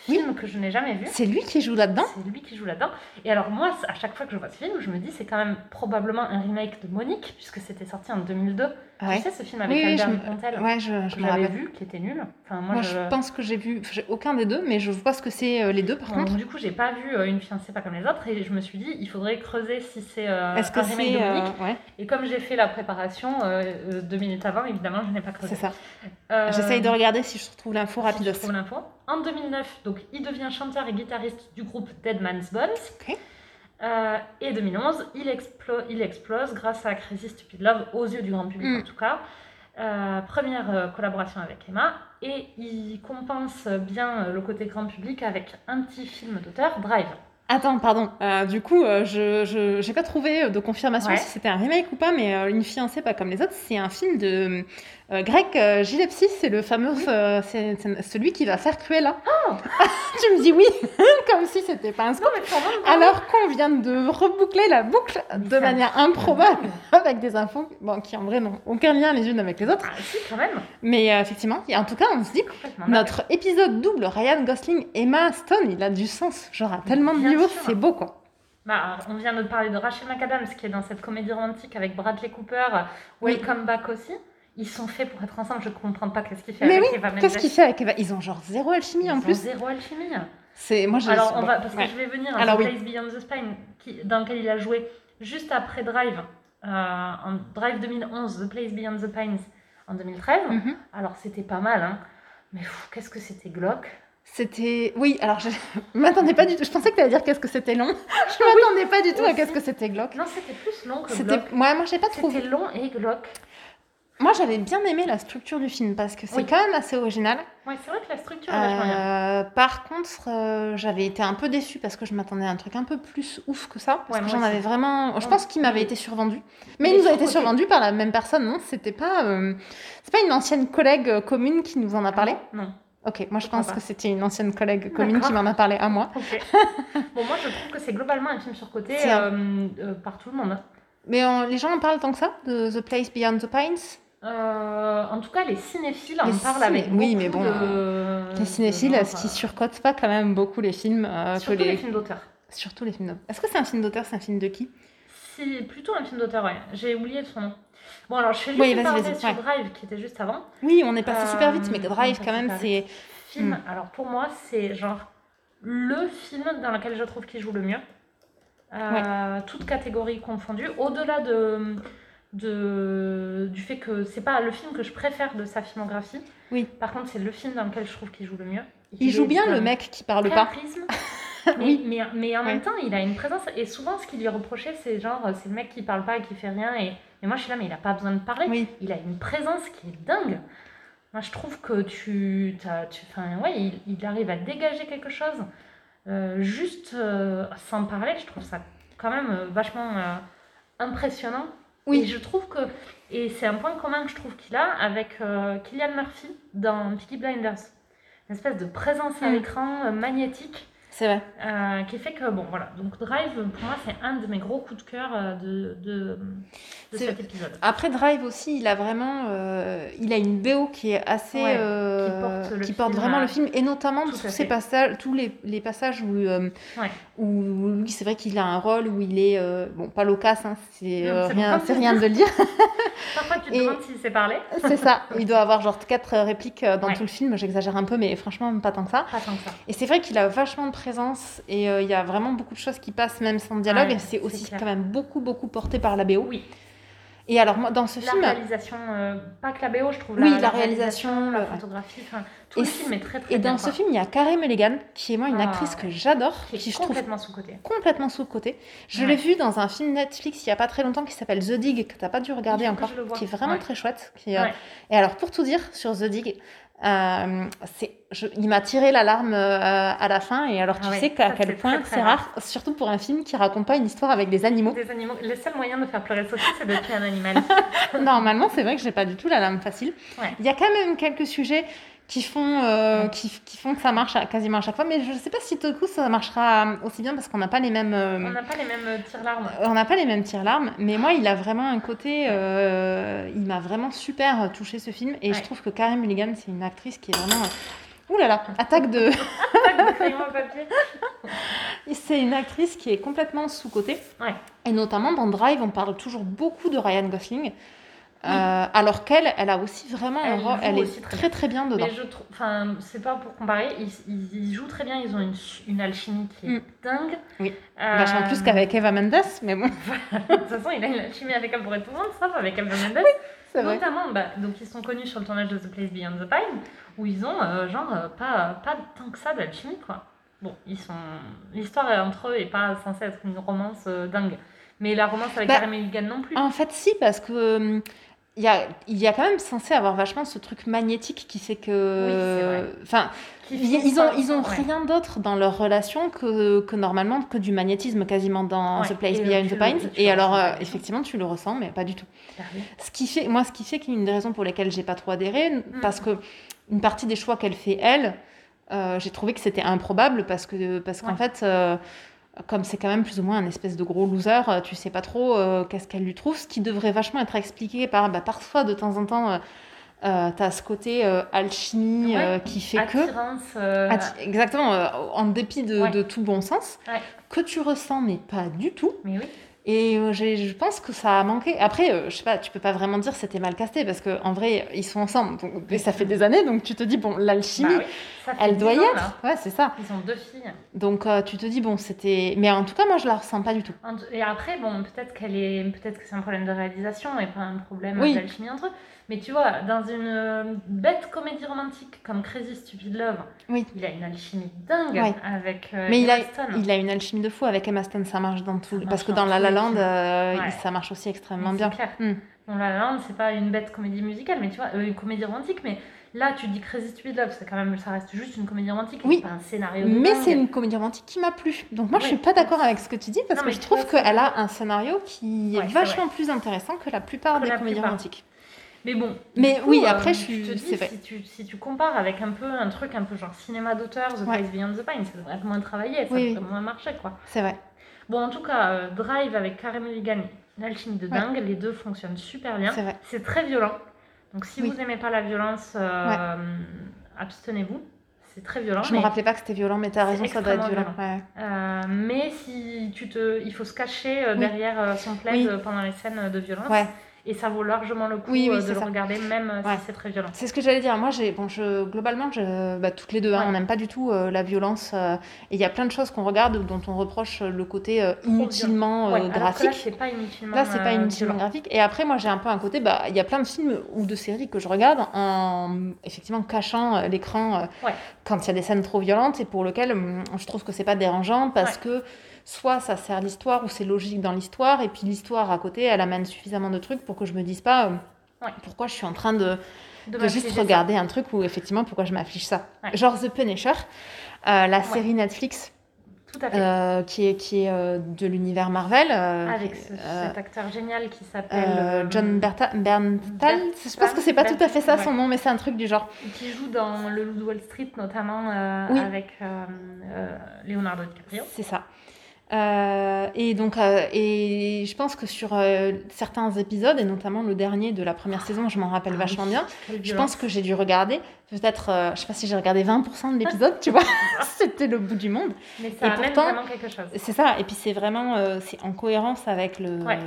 Film que je n'ai jamais vu. C'est lui qui joue là-dedans C'est lui qui joue là-dedans. Et alors moi, à chaque fois que je vois ce film, je me dis c'est quand même probablement un remake de Monique, puisque c'était sorti en 2002. Ouais. Tu sais ce film avec Oui, je Albert Dupontel Ouais, je, je que j'avais vu, qui était nul. Enfin, moi, Moi, je... je pense que j'ai vu, aucun des deux, mais je vois ce que c'est euh, les deux par Bon, contre. du coup, j'ai pas vu euh, Une fiancée pas comme les autres, et je me suis dit, il faudrait creuser si c'est euh, Est-ce que un remake c'est. de euh, ouais, Et comme j'ai fait la préparation deux minutes avant, évidemment, je n'ai pas creusé. c'est ça. J'essaye de regarder si je retrouve l'info si rapidos. tu trouves l'info. En 2009, donc, il devient chanteur et guitariste du groupe Dead Man's Bones. Ok. Euh, et 2011, il, explo- il explose grâce à Crazy Stupid Love, aux yeux du grand public Mm. en tout cas. Euh, première euh, collaboration avec Emma. Et il compense bien euh, le côté grand public avec un petit film d'auteur, Drive. Attends, pardon. Euh, du coup, euh, je j'ai pas trouvé de confirmation Ouais. si c'était un remake ou pas, mais euh, Une fiancée pas comme les autres, c'est un film de euh, Greg euh, Gillespie, c'est le fameux, euh, c'est c'est celui qui va faire Cruella. Oh tu me dis oui, comme si c'était pas un scoop. Alors qu'on vient de reboucler la boucle Mais de ça- manière improbable avec des infos bon, qui en vrai n'ont aucun lien les unes avec les autres. Ah, si, quand même. Mais effectivement, et en tout cas, on se dit notre épisode double Ryan Gosling, Emma Stone, il a du sens. Genre à tellement de niveaux, c'est beau quoi. Bah, on vient de parler de Rachel McAdams qui est dans cette comédie romantique avec Bradley Cooper, Oui. Welcome Back aussi. Ils sont faits pour être ensemble, je comprends pas qu'est-ce qu'il fait Mais avec oui, Eva Mendes. Qu'est-ce qu'il fait avec Eva Ils ont genre zéro alchimie Ils en ont plus. zéro alchimie. C'est moi je. Alors, on va, parce ouais. que je vais venir à oui. Place Beyond the Spine, qui, dans lequel il a joué juste après Drive, euh, en Drive 2011, The Place Beyond the Pines en 2013. Mhm. Alors, c'était pas mal, hein. Mais qu'est-ce que c'était glauque. C'était. Oui, alors je m'attendais pas du tout. Je pensais que tu allais dire qu'est-ce que c'était long. Je m'attendais pas du tout à qu'est-ce que c'était glauque. Non, c'était plus long que C'était. Ouais, moi j'ai pas trouvé. C'était long et glauque. Moi j'avais bien aimé la structure du film parce que c'est Oui. quand même assez original. Ouais, c'est vrai que la structure est vachement bien. Euh, par contre, euh, j'avais été un peu déçue parce que je m'attendais à un truc un peu plus ouf que ça. Parce Ouais, que j'en avais vraiment. Je pense qu'il m'avait été survendu. Mais Il nous a été survendu par la même personne, non? C'était pas. euh, C'est pas une ancienne collègue commune qui nous en a parlé? Non. Ok, moi je pense que c'était une ancienne collègue commune qui m'en a parlé à moi. Ok. bon, moi, je trouve que c'est globalement un film surcoté un- par tout le monde. hein. Mais les gens en parlent tant que ça? De The Place Beyond the Pines? Euh, en tout cas, les cinéphiles en Les parlent ciné- avec oui, beaucoup mais bon, de... Les cinéphiles, est-ce qu'ils euh, surcotent pas quand même beaucoup les films euh, que Surtout les... les films d'auteur. Surtout les films d'auteur. Est-ce que c'est un film d'auteur C'est un film de qui? C'est plutôt un film d'auteur, ouais. J'ai oublié son nom. Bon, alors, je fais juste Oui, une parenthèse sur ouais. Drive, qui était juste avant. Oui, on est passé super vite, mais Drive quand même, c'est... Film, Hmm. alors pour moi, c'est genre le film dans lequel je trouve qu'il joue le mieux. Euh, Toutes catégories confondues. Au-delà de, de, du fait que c'est pas le film que je préfère de sa filmographie. Oui. Par contre, c'est le film dans lequel je trouve qu'il joue le mieux. Il joue bien le mec qui parle pas. mais, Oui. mais, mais en même temps, il a une présence. Et souvent, ce qui lui est reproché, c'est genre, c'est le mec qui parle pas et qui fait rien. Et, moi, je suis là, mais il a pas besoin de parler. Oui. Il a une présence qui est dingue. Moi, je trouve que tu. t'as- tu enfin, ouais, il, il arrive à dégager quelque chose euh, juste euh, sans parler. Je trouve ça quand même euh, vachement impressionnant. Oui. Et je trouve que. Et c'est un point commun que je trouve qu'il a avec euh, Killian Murphy dans Peaky Blinders. Une espèce de présence à Mm. l'écran euh, magnétique C'est vrai. euh, qui fait que, bon, voilà. Donc, Drive, pour moi, c'est un de mes gros coups de cœur euh, de, de, cet épisode. Après Drive aussi, il a vraiment, euh, il a une BO qui est assez, Ouais, euh, qui porte le qui porte film, vraiment le film, et notamment tout tous ces fait. passages, tous les, les passages où, Ouais. où lui, c'est vrai qu'il a un rôle où il est, bon, pas loquace, hein, c'est rien, c'est rien de le dire, Parfois, tu te Et- demandes s'il sait parler. c'est ça. Il doit avoir genre quatre répliques dans Ouais. tout le film, j'exagère un peu, mais franchement pas tant que ça. Pas tant que ça. Et c'est vrai qu'il a vachement de présence et euh, il y a vraiment beaucoup de choses qui passent même sans dialogue. Ouais, et c'est aussi clair. quand même beaucoup beaucoup porté par la BO. Oui. Et alors moi dans ce La film, réalisation, euh, pas que la BO, je trouve. Oui, la, la réalisation, la le- photographie, enfin, tout Et le film est très très et bien. dans ce film il y a Carey Mulligan qui est moi une Ah, actrice que j'adore, qui qui, est je trouve complètement sous-côté. complètement sous côté. Je Ouais. l'ai vu dans un film Netflix il y a pas très longtemps qui s'appelle The Dig que t'as pas dû regarder encore, qui est vraiment Ouais. très chouette. qui euh. Et alors pour tout dire sur The Dig. Euh, je- il m'a tiré l'alarme euh, à la fin et alors tu Ah ouais, sais qu'à ça, quel point c'est rare, surtout pour un film qui raconte pas une histoire avec des animaux. Des animaux. Le seul moyen de faire pleurer Sophie, c'est de tuer un animal. Normalement, c'est vrai que j'ai pas du tout la lame facile. Ouais. Il y a quand même quelques sujets qui font, euh, Ouais. qui, qui font que ça marche à- quasiment à chaque fois, mais je sais pas si tout coup ça marchera aussi bien parce qu'on n'a pas les mêmes. euh, On n'a pas les mêmes euh, tire-larmes. on n'a pas les mêmes tire-larmes, mais moi, il a vraiment un côté. euh, il m'a vraiment super touché ce film, et je trouve que Karen Mulligan, c'est une actrice qui est vraiment. Ouh là là, attaque de. C'est une actrice qui est complètement sous-cotée. Ouais. Et notamment dans Drive, on parle toujours beaucoup de Ryan Gosling. Euh, alors qu'elle, elle a aussi vraiment un Elle rôle, joue elle est très très très bien dedans. Mais je trouve, enfin, c'est pas pour comparer, ils, ils- ils jouent très bien, ils ont une, une alchimie qui est Mm. dingue. Oui. Euh, Vachement plus qu'avec Eva Mendes, mais bon, de toute façon, il a une alchimie avec elle pour être tout le monde, sauf avec Eva Mendes. c'est vrai. Notamment, bah, donc ils sont connus sur le tournage de The Place Beyond the Pine, où ils ont, euh, genre, pas, pas tant que ça d'alchimie, quoi. Bon, ils sont... L'histoire entre eux est pas censée être une romance dingue. Mais la romance avec Bah, Carey Mulligan non plus. En fait, si, parce que. Il y, a, y a quand même censé avoir vachement ce truc magnétique qui fait que. Oui, Enfin, ils, ont, ils ont ouais. rien d'autre dans leur relation que, que normalement que du magnétisme quasiment dans Ouais, The Place et, tu the Pines. Et alors, euh, effectivement, tu le ressens, mais pas du tout. Ah oui. Ce qui fait, moi, ce qui fait qu'il y a une des raisons pour lesquelles j'ai pas trop adhéré, Mm. parce que une partie des choix qu'elle fait elle, euh, j'ai trouvé que c'était improbable parce que parce qu'en fait, euh, comme c'est quand même plus ou moins un espèce de gros loser, euh, tu sais pas trop euh, qu'est-ce qu'elle lui trouve, ce qui devrait vachement être expliqué par bah, parfois de temps en temps. Euh, euh, T'as ce côté alchimie Ouais. qui fait que Attirance. Atti- exactement en dépit de, Ouais. de tout bon sens Ouais. que tu ressens mais pas du tout Mais oui. Et euh, je pense que ça a manqué. Après, euh, je sais pas, tu peux pas vraiment dire c'était mal casté parce que en vrai, ils sont ensemble. Donc, et ça fait des années, donc tu te dis bon, l'alchimie, Bah oui, elle doit y 10 ans, être. là. Ouais, c'est ça. Ils ont deux filles. Donc euh, tu te dis bon, c'était. Mais en tout cas, moi, je la ressens pas du tout. Et après, bon, peut-être qu'elle est, peut-être que c'est un problème de réalisation et pas un problème Oui. d'alchimie entre eux. Mais tu vois, dans une euh, bête comédie romantique comme Crazy Stupid Love, Oui. il a une alchimie dingue avec euh, Mais il Emma a, Stone. il a une alchimie de fou avec Emma Stone, ça marche dans tout. Parce que dans dans La La Land, euh, Ouais. ça marche aussi extrêmement bien. c'est clair. Hmm. Bon, La La Land, c'est pas une bête comédie musicale, mais tu vois, euh, une comédie romantique, mais là, tu dis Crazy Stupid Love, c'est quand même, ça reste juste une comédie romantique, Oui. pas un scénario de Mais c'est une comédie romantique qui m'a plu. Donc moi, je Oui. suis pas d'accord avec ce que tu dis parce Non, que je trouve qu'elle a un scénario qui Ouais, est vachement plus intéressant que la plupart Que des la comédies plupart. romantiques. Mais bon. Mais coup, oui, euh, après, je suis- te dis, vrai. Si tu, si tu compares avec un peu un truc un peu genre cinéma d'auteur, The Ouais. Place Beyond the Pines, ça devrait être moins travaillé, ça Oui, devrait moins marcher, quoi. C'est vrai. Bon, en tout cas, euh, Drive avec Carey Mulligan, l'alchimie de Ouais. dingue, les deux fonctionnent super bien. C'est vrai. C'est très violent. Donc si Oui. vous n'aimez pas la violence, euh, abstenez-vous. C'est très violent. Je mais, me rappelais pas que c'était violent, mais t'as C'est raison, ça doit être violent. Euh, mais si tu te, il faut se cacher euh, Oui. derrière euh, son plaid Oui. euh, pendant les scènes de violence. Et ça vaut largement le coup Oui, oui, euh, de le ça. regarder, même euh, Ouais. si c'est très violent. C'est ce que j'allais dire. Moi, j'ai, bon, je, globalement, je, bah, toutes les deux, hein, on n'aime pas du tout euh, la violence. euh, et il y a plein de choses qu'on regarde dont on reproche le côté euh, inutilement alors graphique. là, c'est pas inutilement. Là, pas inutilement graphique. Et après, moi, j'ai un peu un côté, bah, il y a plein de films ou de séries que je regarde en effectivement cachant l'écran quand il y a des scènes trop violentes et pour lequel hum, je trouve que c'est pas dérangeant parce que soit ça sert l'histoire ou c'est logique dans l'histoire et puis l'histoire à côté, elle amène suffisamment de trucs pour que je me dise pas euh, Ouais. pourquoi je suis en train de, De de m'affliger juste ça. regarder un truc où effectivement pourquoi je m'affiche ça. Ouais. Genre The Punisher, euh, la série Netflix Tout à fait. euh, qui est, qui est euh, de l'univers Marvel. euh, Avec ce- cet acteur génial qui s'appelle. John Berta- Berntal. Je pense que c'est pas tout à fait ça son nom, mais c'est un truc du genre. Qui joue dans Le Loup de Wall Street, notamment Oui. avec Leonardo DiCaprio. C'est ça. Euh, et donc, euh, et je pense que sur euh, certains épisodes, et notamment le dernier de la première saison, je m'en rappelle Ah vachement bien. Je pense que j'ai dû regarder, peut-être, je sais pas si j'ai regardé 20% de l'épisode, tu vois. C'était le bout du monde. Mais ça et amène pourtant- vraiment quelque chose. C'est ça. Et puis c'est vraiment, c'est en cohérence avec le. Ouais.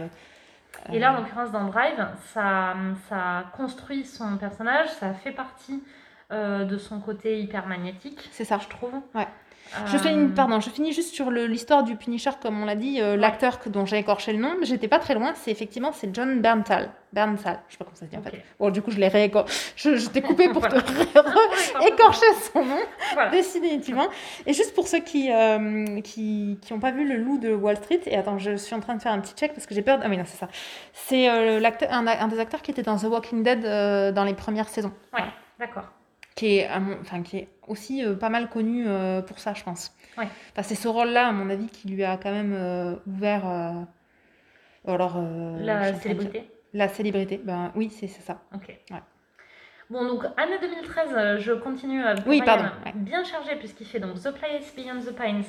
Et là, en l'occurrence, dans Drive, ça, ça construit son personnage, ça fait partie de son côté hyper magnétique, C'est ça. je trouve. Ouais. Je Euh, finis, pardon, je finis juste sur l'histoire du Punisher, comme on l'a dit, euh, l'acteur dont j'ai écorché le nom, mais j'étais pas très loin, c'est effectivement c'est John Berntal. Berntal, je sais pas comment ça se dit en fait. Bon, du coup, je l'ai réécorché. Je, je t'ai coupé pour Voilà. te écorcher son nom, Voilà. définitivement. Et juste pour ceux qui euh, qui, qui ont pas vu le loup de Wall Street, et attends, je suis en train de faire un petit check parce que j'ai peur. de- Ah oui, non, c'est ça. C'est euh, un, un des acteurs qui était dans The Walking Dead euh, dans les premières saisons, Ouais, d'accord. qui est, enfin, qui est aussi euh, pas mal connu euh, pour ça, je pense. Ouais. Enfin, c'est ce rôle-là, à mon avis, qui lui a quand même euh, ouvert. alors, La célébrité. La célébrité, ben oui, c'est c'est ça. Ok. Ouais. Bon, donc, année 2013, euh, je continue. pour Oui, Ryan, pardon, ouais. Bien chargé, puisqu'il fait donc The Place Beyond the Pines,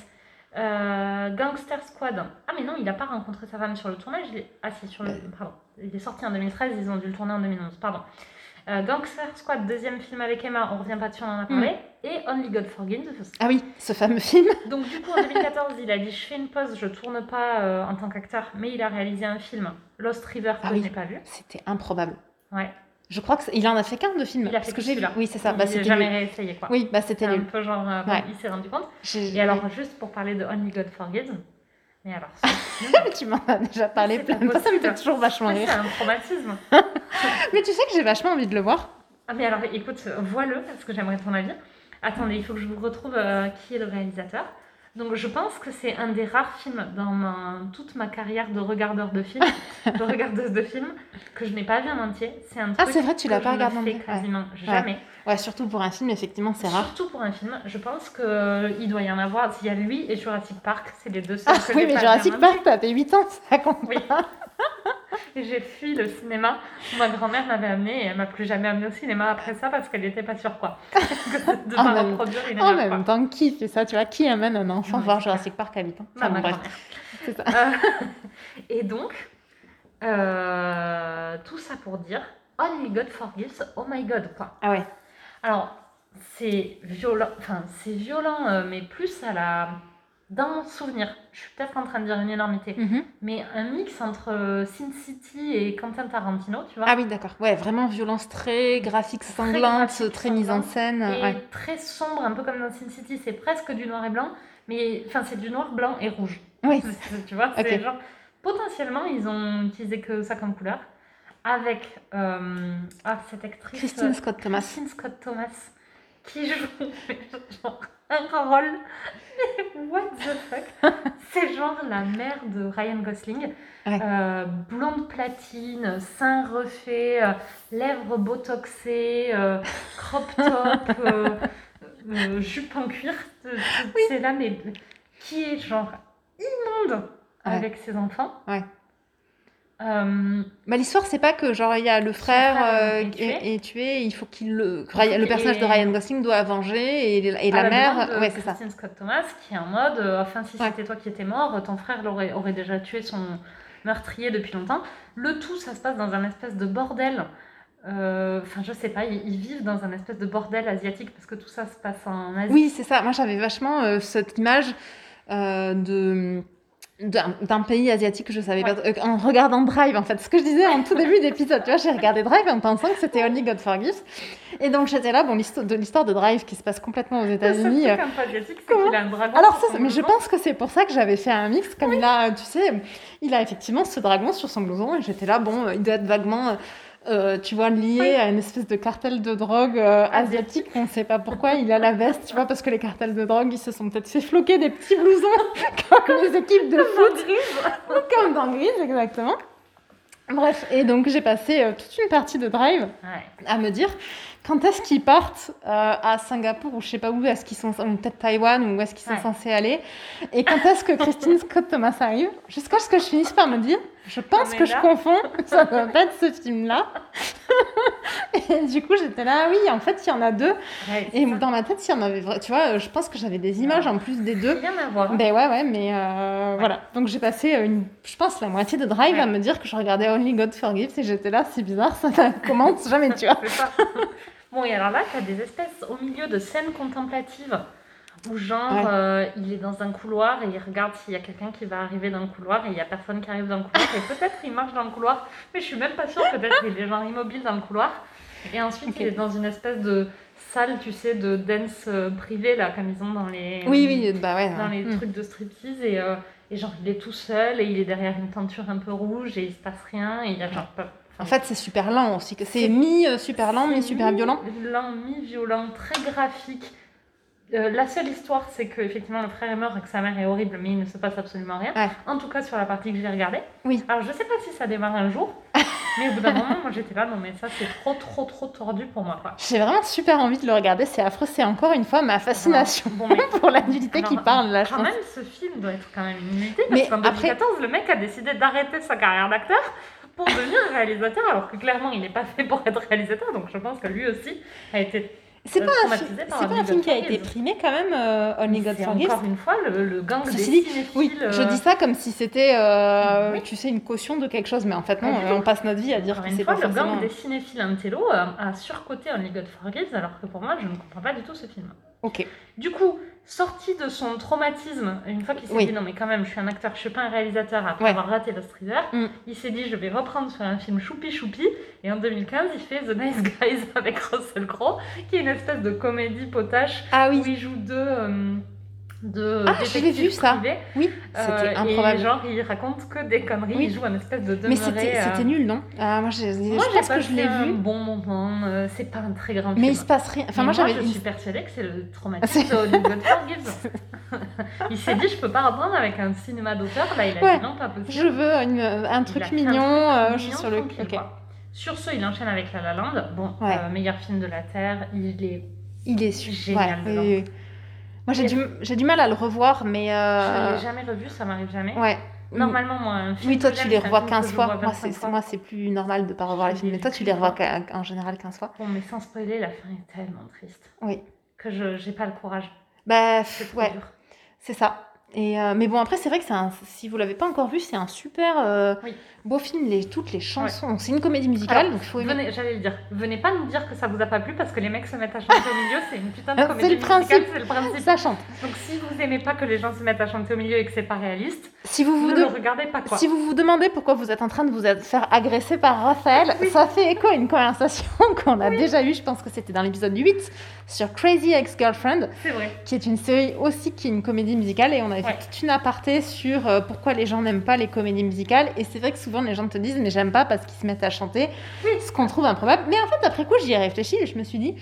Gangster Squad. Ah, mais non, il n'a pas rencontré sa femme sur le tournage. il est- Ah, si, sur le. Pardon. Il est sorti en 2013, ils ont dû le tourner en 2011. Pardon. Euh, Gangster Squad, deuxième film avec Emma, on revient pas dessus, on en a parlé. Mm. Et Only God Forgives. Ah oui, ce fameux film. Donc, du coup, en 2014, il a dit Je fais une pause, je tourne pas euh, en tant qu'acteur, mais il a réalisé un film, Lost River, que Ah je oui. n'ai pas vu. C'était improbable. Ouais. Je crois qu'il en a fait qu'un de film. Il a parce fait que que j'ai vu. Oui, c'est ça. il Bah, n'a c'était jamais réessayé, quoi. Oui, bah c'était un peu genre, euh, Ouais. il s'est rendu compte. Et alors, juste pour parler de Only God Forgives, mais alors, tu m'en as déjà parlé plein de fois, ça me fait toujours vachement ouais, c'est rire. un traumatisme. Mais tu sais que j'ai vachement envie de le voir. Ah, mais alors, écoute, vois-le, parce que j'aimerais ton avis. Attendez, il faut que je vous retrouve euh, qui est le réalisateur. Donc, je pense que c'est un des rares films dans ma- toute ma carrière de regardeur de films, de regardeuse de films, que je n'ai pas vu en entier. C'est un Ah, truc c'est vrai, tu l'as pas regardé en ouais. quasiment jamais. Ouais, surtout pour un film, effectivement, c'est rare. Surtout pour un film, je pense qu'il doit y en avoir. S'il y a lui et Jurassic Park, c'est les deux seuls Ah que oui, mais Jurassic en. Park, t'as fait 8 ans, ça compte Oui. j'ai fui le cinéma. Ma grand-mère m'avait amené et elle m'a plus jamais amené au cinéma après ça parce qu'elle n'était pas sûre quoi. De En pas même- reproduire une En même temps, qui fait ça Tu vois, qui amène un enfant Ouais, voir Jurassic Park à 8 ans? Bah, Enfin, bon, c'est ça. Euh, et donc, euh, tout ça pour dire Only God Forgives, oh my God quoi. Ah ouais. Alors, c'est violent, enfin, c'est violent, euh, mais plus à la. Dans mon souvenir, je suis peut-être en train de dire une énormité, Mhm. mais un mix entre euh, Sin City et Quentin Tarantino, tu vois. Ah oui, d'accord. Ouais, vraiment violence très graphique, sanglante, graphique, très mise en sanglante. scène. et Ouais. très sombre, un peu comme dans Sin City, c'est presque du noir et blanc, mais enfin c'est du noir, blanc et rouge. Oui. Tu vois, c'est Ok. genre potentiellement ils ont utilisé que ça comme couleur avec euh, ah, cette actrice Christine euh, Scott Thomas. Christine Scott Thomas qui joue genre, un rôle what the fuck? C'est genre la mère de Ryan Gosling Ouais. Euh, blonde platine seins refaits euh, lèvres botoxées euh, crop top jupe en cuir c'est là mais qui est genre immonde Ouais. avec ses enfants Ouais. Euh, Bah, l'histoire, c'est pas que genre il y a le frère, frère euh, est tué. est, tué, il faut qu'il le. Ryan- le personnage de Ryan Gosling doit venger et, la, mère. de Ouais, c'est ça. Scott Thomas, qui est en mode, euh, enfin, si Ouais. c'était toi qui étais mort, ton frère l'aurait, aurait déjà tué son meurtrier depuis longtemps. Le tout, ça se passe dans un espèce de bordel. euh, Enfin, je sais pas, ils, ils vivent dans un espèce de bordel asiatique parce que tout ça se passe en Asie. Oui, c'est ça. Moi, j'avais vachement euh, cette image euh, de d'un pays asiatique que je savais Ouais. pas euh, en regardant Drive en fait ce que je disais en tout début d'épisode tu vois j'ai regardé Drive en pensant que c'était Only God Forgives et donc j'étais là bon l'histoire de l'histoire de Drive qui se passe complètement aux États-Unis euh, truc un peu asiatique, c'est comment qu'il a un dragon. Alors, ça, mais je pense que c'est pour ça que j'avais fait un mix, comme il a, tu sais, il a effectivement ce dragon sur son blouson, et j'étais là, bon, euh, il doit être vaguement, euh, tu vois, lié Oui. à une espèce de cartel de drogue euh, asiatique, on ne sait pas pourquoi, il a la veste, tu vois, parce que les cartels de drogue, ils se sont peut-être fait floquer des petits blousons, comme les équipes de foot, comme dans Grise, exactement. Bref, et donc j'ai passé euh, toute une partie de Drive Ouais. à me dire quand est-ce qu'ils partent euh, à Singapour ou je sais pas où est-ce qu'ils sont ou peut-être Taïwan ou où est-ce qu'ils sont Ouais. censés aller? Et quand est-ce que Christine Scott Thomas arrive? Jusqu'à ce que je finisse par me dire je pense que je confonds ça doit pas être ce film là et du coup j'étais là oui en fait il y en a deux Ouais, et ça. dans ma tête il y en avait tu vois je pense que j'avais des images en plus des deux Rien à voir. ben ouais, ouais, mais euh, voilà. Donc j'ai passé, euh, une, je pense, la moitié de Drive à me dire que je regardais Only God Forgives et j'étais là, c'est bizarre, ça ne commence jamais, tu vois. Bon, et alors là, tu as des espèces au milieu de scènes contemplatives où, genre, Ouais. euh, il est dans un couloir et il regarde s'il y a quelqu'un qui va arriver dans le couloir et il y a personne qui arrive dans le couloir. Et peut-être il marche dans le couloir, mais je suis même pas sûre. Peut-être qu'il est genre immobile dans le couloir. Et ensuite, Ok. il est dans une espèce de salle, tu sais, de dance euh, privée, là, comme ils ont dans les, Oui, oui, bah ouais. dans les Mm. trucs de striptease. Et, euh, et genre, il est tout seul et il est derrière une tenture un peu rouge et il se passe rien. Et il y a genre. En fait, c'est super lent aussi. C'est mi-super lent, C'est mi-super violent. Lent, mi-violent, très graphique. Euh, la seule histoire, c'est que effectivement le frère est mort et que sa mère est horrible, mais il ne se passe absolument rien. Ouais. En tout cas, sur la partie que j'ai regardée. Oui. Alors, je sais pas si ça démarre un jour, mais au bout d'un moment, moi j'étais là, non, mais ça c'est trop, trop, trop tordu pour moi. J'ai vraiment super envie de le regarder. C'est affreux. C'est encore une fois ma fascination Bon, mais pour la nudité qui parle là, quand même, ce film doit être quand même une unité, parce qu'en après- 2014, le mec a décidé d'arrêter sa carrière d'acteur pour devenir réalisateur, alors que clairement il n'est pas fait pour être réalisateur, donc je pense que lui aussi a été C'est euh, pas, un, fi- par pas un film qui a été primé quand même, euh, Only God Forgives. encore une fois le, le gang Ceci des dit. Oui, je euh, dis ça comme si c'était, euh, Oui. tu sais, une caution de quelque chose, mais en fait non, on passe notre vie à dire Encore que une c'est fois, pas le gang des cinéphiles intello euh, a surcoté Only God Forgives, alors que pour moi, je ne comprends pas du tout ce film. Ok. Du coup, sorti de son traumatisme, une fois qu'il s'est Oui. dit non mais quand même, je suis un acteur, je suis pas un réalisateur après Ouais. avoir raté Lost River, Mm. il s'est dit je vais reprendre sur un film choupi choupi, et en 2015, il fait The Nice Guys avec Russell Crowe, qui est une espèce de comédie potache Ah oui, où il joue deux... euh, de Ah, je l'ai vu, ça. privés. oui, Euh, c'était improbable. Et genre, il raconte que des conneries, Oui. il joue un espèce de demeuré. Mais c'était euh, nul, non? Ah, Moi, j'ai- Moi, je pense que je l'ai vu, bon moment. euh, c'est pas un très grand mais film. il se passe rien. Enfin, Mais moi, j'avais je suis persuadée que c'est le traumatisme de Hollywood Forgives. il s'est dit, je peux pas reprendre avec un cinéma d'auteur. Là, il a Ouais. dit non, pas possible. Je veux une- un truc mignon, euh, je sur le... Sur ce, il enchaîne avec La La Land. Bon, Ouais. euh, meilleur film de la Terre. Il est. Il est Génial ouais. Moi, j'ai du, j'ai du mal à le revoir, mais... Je euh, l'ai jamais revu, ça m'arrive jamais. Ouais. Normalement, moi, un film Oui, toi, tu les revois film 15 que je fois. Moi, 25 c'est fois. moi, c'est plus normal de pas revoir les Je films. Mais toi, tu les revois en général 15 fois. Bon, mais sans spoiler, la fin est tellement triste. Oui. Que je j'ai pas le courage. Bah, ouais, dur. c'est ça. Et euh, mais bon, après, c'est vrai que c'est un, si vous l'avez pas encore vu, c'est un super euh, Oui. Beau film. Les, toutes les chansons. C'est une comédie musicale, Alors, donc il faut aimer. Venez, j'allais le dire. Venez pas nous dire que ça vous a pas plu parce que les mecs se mettent à chanter au milieu, c'est une putain de comédie musicale, c'est le principe. Ça chante. Donc si vous aimez pas que les gens se mettent à chanter au milieu et que c'est pas réaliste, Si vous vous, ne de- le regardez pas quoi. si vous vous demandez pourquoi vous êtes en train de vous faire agresser par Raphaël, ça fait écho à une conversation qu'on a déjà eue, je pense que c'était dans l'épisode 8, sur Crazy Ex-Girlfriend, qui est une série aussi qui est une comédie musicale, et on avait Ouais. fait toute une aparté sur euh, pourquoi les gens n'aiment pas les comédies musicales, et c'est vrai que souvent les gens te disent, mais j'aime pas parce qu'ils se mettent à chanter, ce qu'on trouve improbable. Mais en fait, après coup, j'y ai réfléchi et je me suis dit,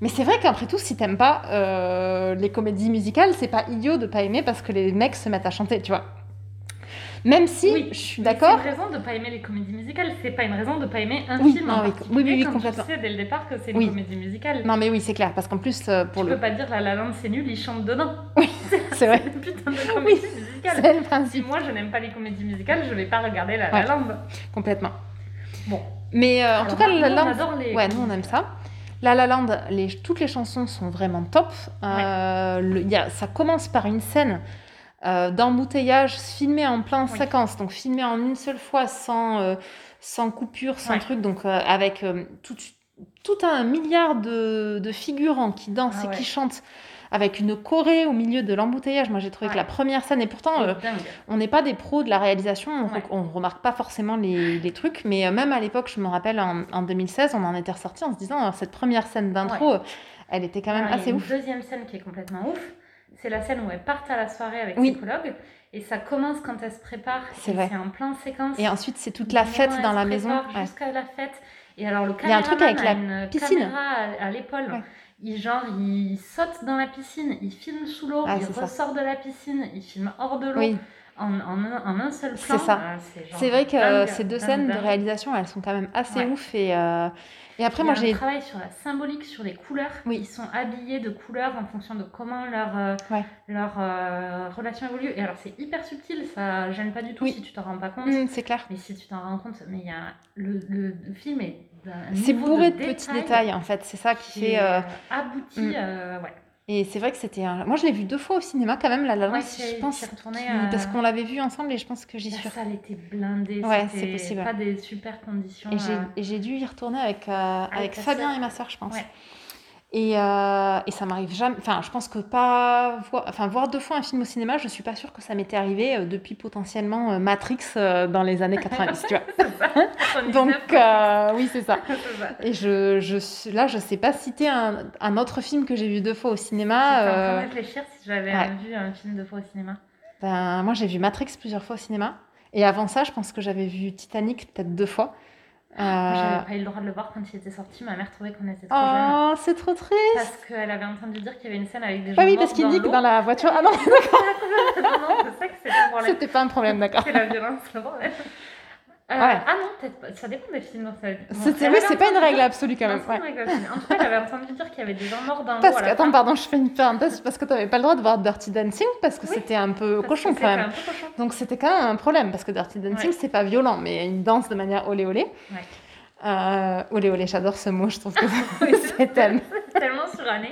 mais c'est vrai qu'après tout, si t'aimes pas euh, les comédies musicales, c'est pas idiot de pas aimer parce que les mecs se mettent à chanter, tu vois. Même si, Oui, je suis d'accord. C'est une raison de pas aimer les comédies musicales, c'est pas une raison de pas aimer un Oui, film. non, en oui, oui, oui, oui, complètement. Tu sais dès le départ que c'est une Oui. comédie musicale. Non, mais oui, c'est clair, parce qu'en plus, euh, pour tu le. peux pas dire La La Land c'est nul, ils chantent dedans. C'est vrai. C'est une putain de comédie musicale. C'est le Si moi je n'aime pas les comédies musicales, je vais pas regarder La Ouais. La Land. complètement. Bon. Mais euh, en tout cas, La La on Land. adore les Ouais, nous on aime ça. La La Land, les, toutes les chansons sont vraiment top. Euh, le- il y a- ça commence par une scène euh, d'embouteillage filmée en plein Oui. séquence, donc filmée en une seule fois, sans, euh, sans coupure, sans Ouais. truc, donc euh, avec euh, tout, tout un milliard de, de figurants qui dansent Ah et qui chantent. Avec une choré au milieu de l'embouteillage, moi j'ai trouvé que la première scène, et pourtant euh, on n'est pas des pros de la réalisation, on, Ouais. on remarque pas forcément les, les trucs, mais euh, même à l'époque, je me rappelle en, en 2016, on en était ressorti en se disant cette première scène d'intro, elle était quand même Alors, il y a assez une ouf. deuxième scène qui est complètement ouf. C'est la scène où elles partent à la soirée avec Oui. psychologue. Et ça commence quand elles se préparent. C'est vrai. C'est en plein séquence. Et ensuite, c'est toute la fête dans la maison. Ouais. Jusqu'à la fête. Et alors, le Il y a un truc avec la une piscine. caméra à, à l'épaule. Ouais. Il, genre, il saute dans la piscine, il filme sous l'eau, Ah, il ça. ressort de la piscine, il filme hors de l'eau Oui, en, en un, en un seul C'est plan. ça. Ah, c'est genre c'est vrai que euh, dingue, ces deux dingue, scènes de réalisation, elles sont quand même assez Ouais. ouf. Et, euh, et après, Il y moi, a un j'ai. travail sur la symbolique, sur les couleurs. Oui. Ils sont habillés de couleurs en fonction de comment leur, euh, Ouais. leur euh, relation évolue. Et alors, c'est hyper subtil, ça gêne pas du tout Oui. si tu t'en rends pas compte. Hum, c'est clair. Mais si tu t'en rends compte, mais il y a le, le, le film est C'est bourré de de petits détails, en fait. C'est ça qui qui fait. euh, euh, abouti. euh, ouais. Et c'est vrai que c'était. un- Moi, je l'ai vu deux fois au cinéma quand même, La La. Ouais, je pense. euh, Parce qu'on l'avait vu ensemble et je pense que j'y La suis salle était blindée. Ouais, c'est possible. Pas des super conditions. Et j'ai, euh, j'ai dû y retourner avec, euh, avec, Fabien et ma soeur, je pense. Ouais. Et, euh, et ça m'arrive jamais. Enfin, je pense que pas voir, enfin, voir deux fois un film au cinéma, je suis pas sûre que ça m'était arrivé euh, depuis potentiellement euh, Matrix dans les années 90, tu vois. c'est ça. 79, Donc, euh, oui, c'est ça. Et je, je, suis- là, je sais pas citer un, un autre film que j'ai vu deux fois au cinéma. en train euh, de réfléchir si j'avais ouais. vu un film deux fois au cinéma. ben, moi, j'ai vu Matrix plusieurs fois au cinéma. Et avant ça, je pense que j'avais vu Titanic peut-être deux fois. Moi, Euh, J'avais pas eu le droit de le voir quand il était sorti. Ma mère trouvait qu'on était trop jeunes. Oh, c'est trop triste. Parce qu'elle avait entendu dire qu'il y avait une scène avec des gens Ah oui, parce qu'il dans dit que l'eau. dans la voiture. Ah non, non, non, je sais que c'est c'était pas un problème, d'accord. C'est la violence, le problème. Euh, Ouais. Ah non, peut-être pas. Ça dépend des films. Bon, C'était- elle oui, c'est pas une règle absolue quand Non, même. pas ouais. une règle absolue. En tout cas, avait entendu dire qu'il y avait des gens morts dans l'eau. Parce que, attends, fin. pardon, je fais une parenthèse parce que t'avais pas le droit de voir Dirty Dancing parce que Oui, c'était un peu cochon quand même. un peu cochon. Donc c'était quand même un problème parce que Dirty Dancing Ouais. c'est pas violent mais ils dansent de manière olé olé. Ouais. Euh, olé olé, j'adore ce mot, je trouve que c'est tellement. tellement suranné.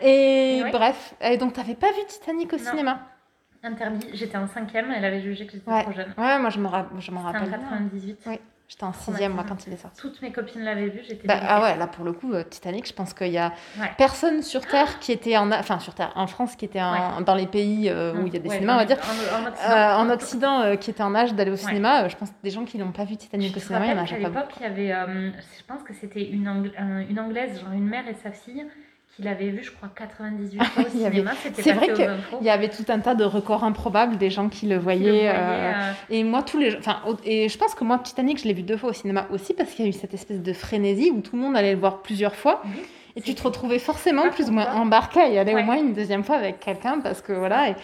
Et bref, et donc t'avais pas vu Titanic au Non. cinéma? Interdit. J'étais en cinquième. Elle avait jugé que j'étais Ouais. trop jeune. Ouais, moi je m'en C'était en rappelle. bien. 98. Oui. J'étais en sixième moi quand il est sorti. Toutes mes copines l'avaient vu. J'étais Bah, ah ouais, là pour le coup, euh, Titanic, je pense qu'il y a Ouais. personne sur Terre qui était en... Enfin sur Terre, en France qui était dans les pays euh, où il y a des cinémas, on va dire. En, en Occident. Euh, en Occident euh, qui était en âge d'aller au cinéma, je pense que des gens qui n'ont pas vu Titanic Je au cinéma, il y en a rappelle pas l'époque, il y avait, je pense que c'était une, une anglaise, genre une mère et sa fille, qui l'avaient vu, je crois, 98 fois au Il avait- cinéma. C'est vrai aux que infos. Il y avait tout un tas de records improbables des gens qui le Qui le voyaient. euh, euh, Et moi, tous les, enfin, et je pense que moi, Titanic, je l'ai vu deux fois au cinéma aussi parce qu'il y a eu cette espèce de frénésie où tout le monde allait le voir plusieurs fois et tu te retrouvais forcément plus ou moins embarqué à y aller Ouais. au moins une deuxième fois avec quelqu'un parce que voilà. Et,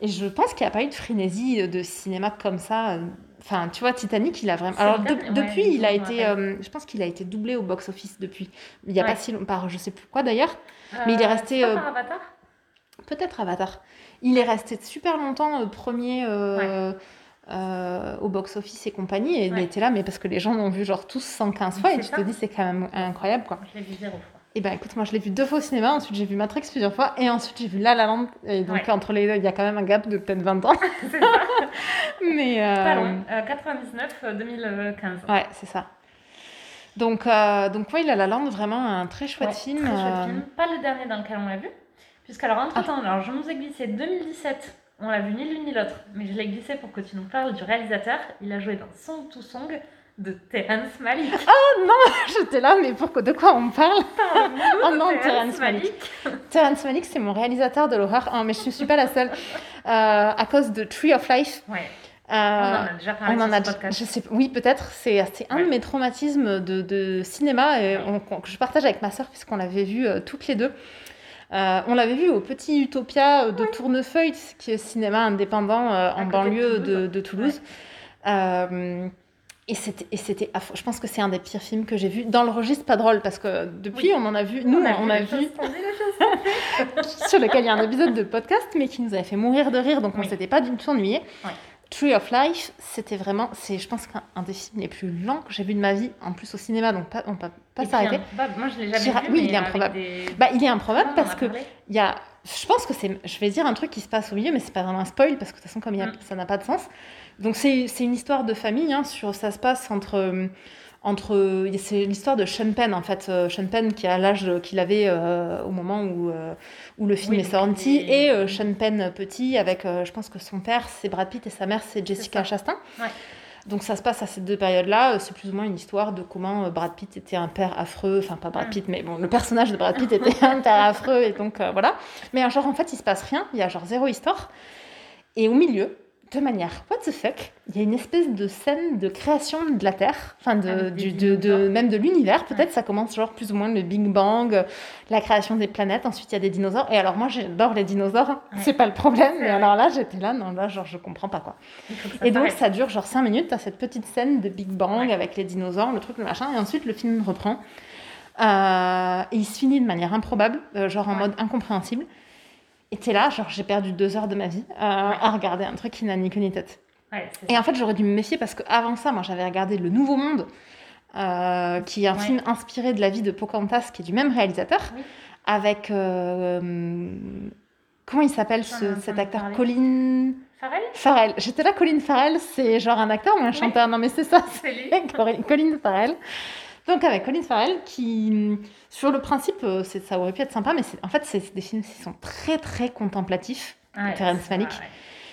et je pense qu'il n'y a pas eu de frénésie de cinéma comme ça. Euh, Enfin, tu vois, Titanic, il a vraiment. Alors de- depuis, il a été, euh, je pense qu'il a été doublé au box-office depuis. Il n'y a Ouais. pas si longtemps, par je sais plus quoi d'ailleurs. Mais il est Euh, resté, pas euh, par Avatar? Peut-être Avatar. Il est resté super longtemps euh, premier euh, euh, au box-office et compagnie. Et Ouais. était là, mais parce que les gens l'ont vu genre tous 115 fois. Et tu ça. te dis, c'est quand même incroyable quoi. Je l'ai vu zéro fois. Et ben écoute, moi je l'ai vu deux fois au cinéma. Ensuite, j'ai vu Matrix plusieurs fois. Et ensuite, j'ai vu La La Land. Et donc, Ouais. entre les deux, il y a quand même un gap de peut-être 20 ans. C'est ça, mais. euh, pas loin. Euh, 99, euh, 2015. Ouais, c'est ça. Donc, euh, donc oui, La La Land, vraiment un très chouette Ouais, film. Très chouette euh, film. Pas le dernier dans lequel on l'a vu. Puisqu'alors, entre temps, Ah. alors je nous ai glissé 2017. On l'a vu ni l'une ni l'autre. Mais je l'ai glissé pour que tu nous parles du réalisateur. Il a joué dans Song to Song de Terrence Malick. J'étais là, mais pourquoi, de quoi on parle? Oh non, Malick. Malick. Terrence Malick, c'est mon réalisateur de l'horreur. Ah, mais je ne suis pas la seule. Euh, à cause de Tree of Life. Ouais, Euh, on en a déjà parlé on en a, ce podcast. je sais, oui, peut-être. C'est un Ouais. de mes traumatismes de, de cinéma et on- que je partage avec ma sœur puisqu'on l'avait vu euh, toutes les deux. Euh, on l'avait vu au Petit Utopia de Tournefeuille, qui est cinéma indépendant en de banlieue Toulouse. de, de Toulouse. Et c'était. Je pense que c'est un des pires films que j'ai vu. Dans le registre, pas drôle, parce que depuis, Oui. on en a vu. Nous, on a, vu tendues, les choses sur lequel il y a un épisode de podcast, mais qui nous avait fait mourir de rire, donc on Oui. s'était pas du tout ennuyé. Tree of Life, c'était vraiment, c'est, je pense qu'un un des films les plus lents que j'ai vu de ma vie, en plus au cinéma, donc pas, on peut pas s'arrêter. Moi, je l'ai jamais vu. oui, mais il est improbable. des- Bah, il est improbable on en parce a que il y a, je pense que c'est, je vais dire un truc qui se passe au milieu, mais c'est pas vraiment un spoil parce que de toute façon comme y a- Mm. ça n'a pas de sens. Donc c'est, une histoire de famille, hein, sur, ça se passe entre, euh, entre, c'est l'histoire de Sean Penn en fait, euh, Sean Penn qui a l'âge qu'il avait euh, au moment où euh, où le film Oui, est sorti il et euh, Sean Penn petit avec, je pense que son père c'est Brad Pitt et sa mère c'est Jessica. Chastain. Ouais. Donc ça se passe à ces deux périodes-là. C'est plus ou moins une histoire de comment Brad Pitt était un père affreux. Enfin, pas Brad Mm. Pitt, mais bon, le personnage de Brad Pitt était un père affreux. Et donc euh, voilà. Mais genre, en fait, il se passe rien. Il y a genre zéro histoire. Et au milieu, de manière what the fuck, il y a une espèce de scène de création de la Terre. Enfin, de, du, de, de- même de l'univers. Peut-être ça commence genre plus ou moins le Big Bang, euh, la création des planètes. Ensuite, il y a des dinosaures. Et alors, moi, j'adore les dinosaures. hein. Ouais. C'est pas le problème. Mais alors là, j'étais là. Non, là, genre, je comprends pas quoi. Et donc ça dure genre 5 minutes, t'as cette petite scène de Big Bang Ouais. avec les dinosaures, le truc, le machin, et ensuite le film reprend. Euh, et il se finit de manière improbable, euh, genre en Ouais. mode incompréhensible. Et t'es là, genre j'ai perdu deux heures de ma vie euh, à regarder un truc qui n'a ni queue ni tête. Ouais, Et en fait j'aurais dû me méfier parce qu'avant ça, moi j'avais regardé Le Nouveau Monde, euh, qui est un Ouais. film inspiré de la vie de Pocahontas, qui est du même réalisateur, Oui. avec... euh, comment il s'appelle ce- cet acteur. Colin... Farrell? Farrell. J'étais là, Colin Farrell, c'est genre un acteur ou un Ouais. chanteur? Non, mais c'est ça, C'est lui. Colin Farrell. Donc avec Colin Farrell, qui, sur le principe, euh, ça aurait pu être sympa, mais en fait, c'est des films qui sont très, très contemplatifs. Ouais, Terrence Malick. ouais.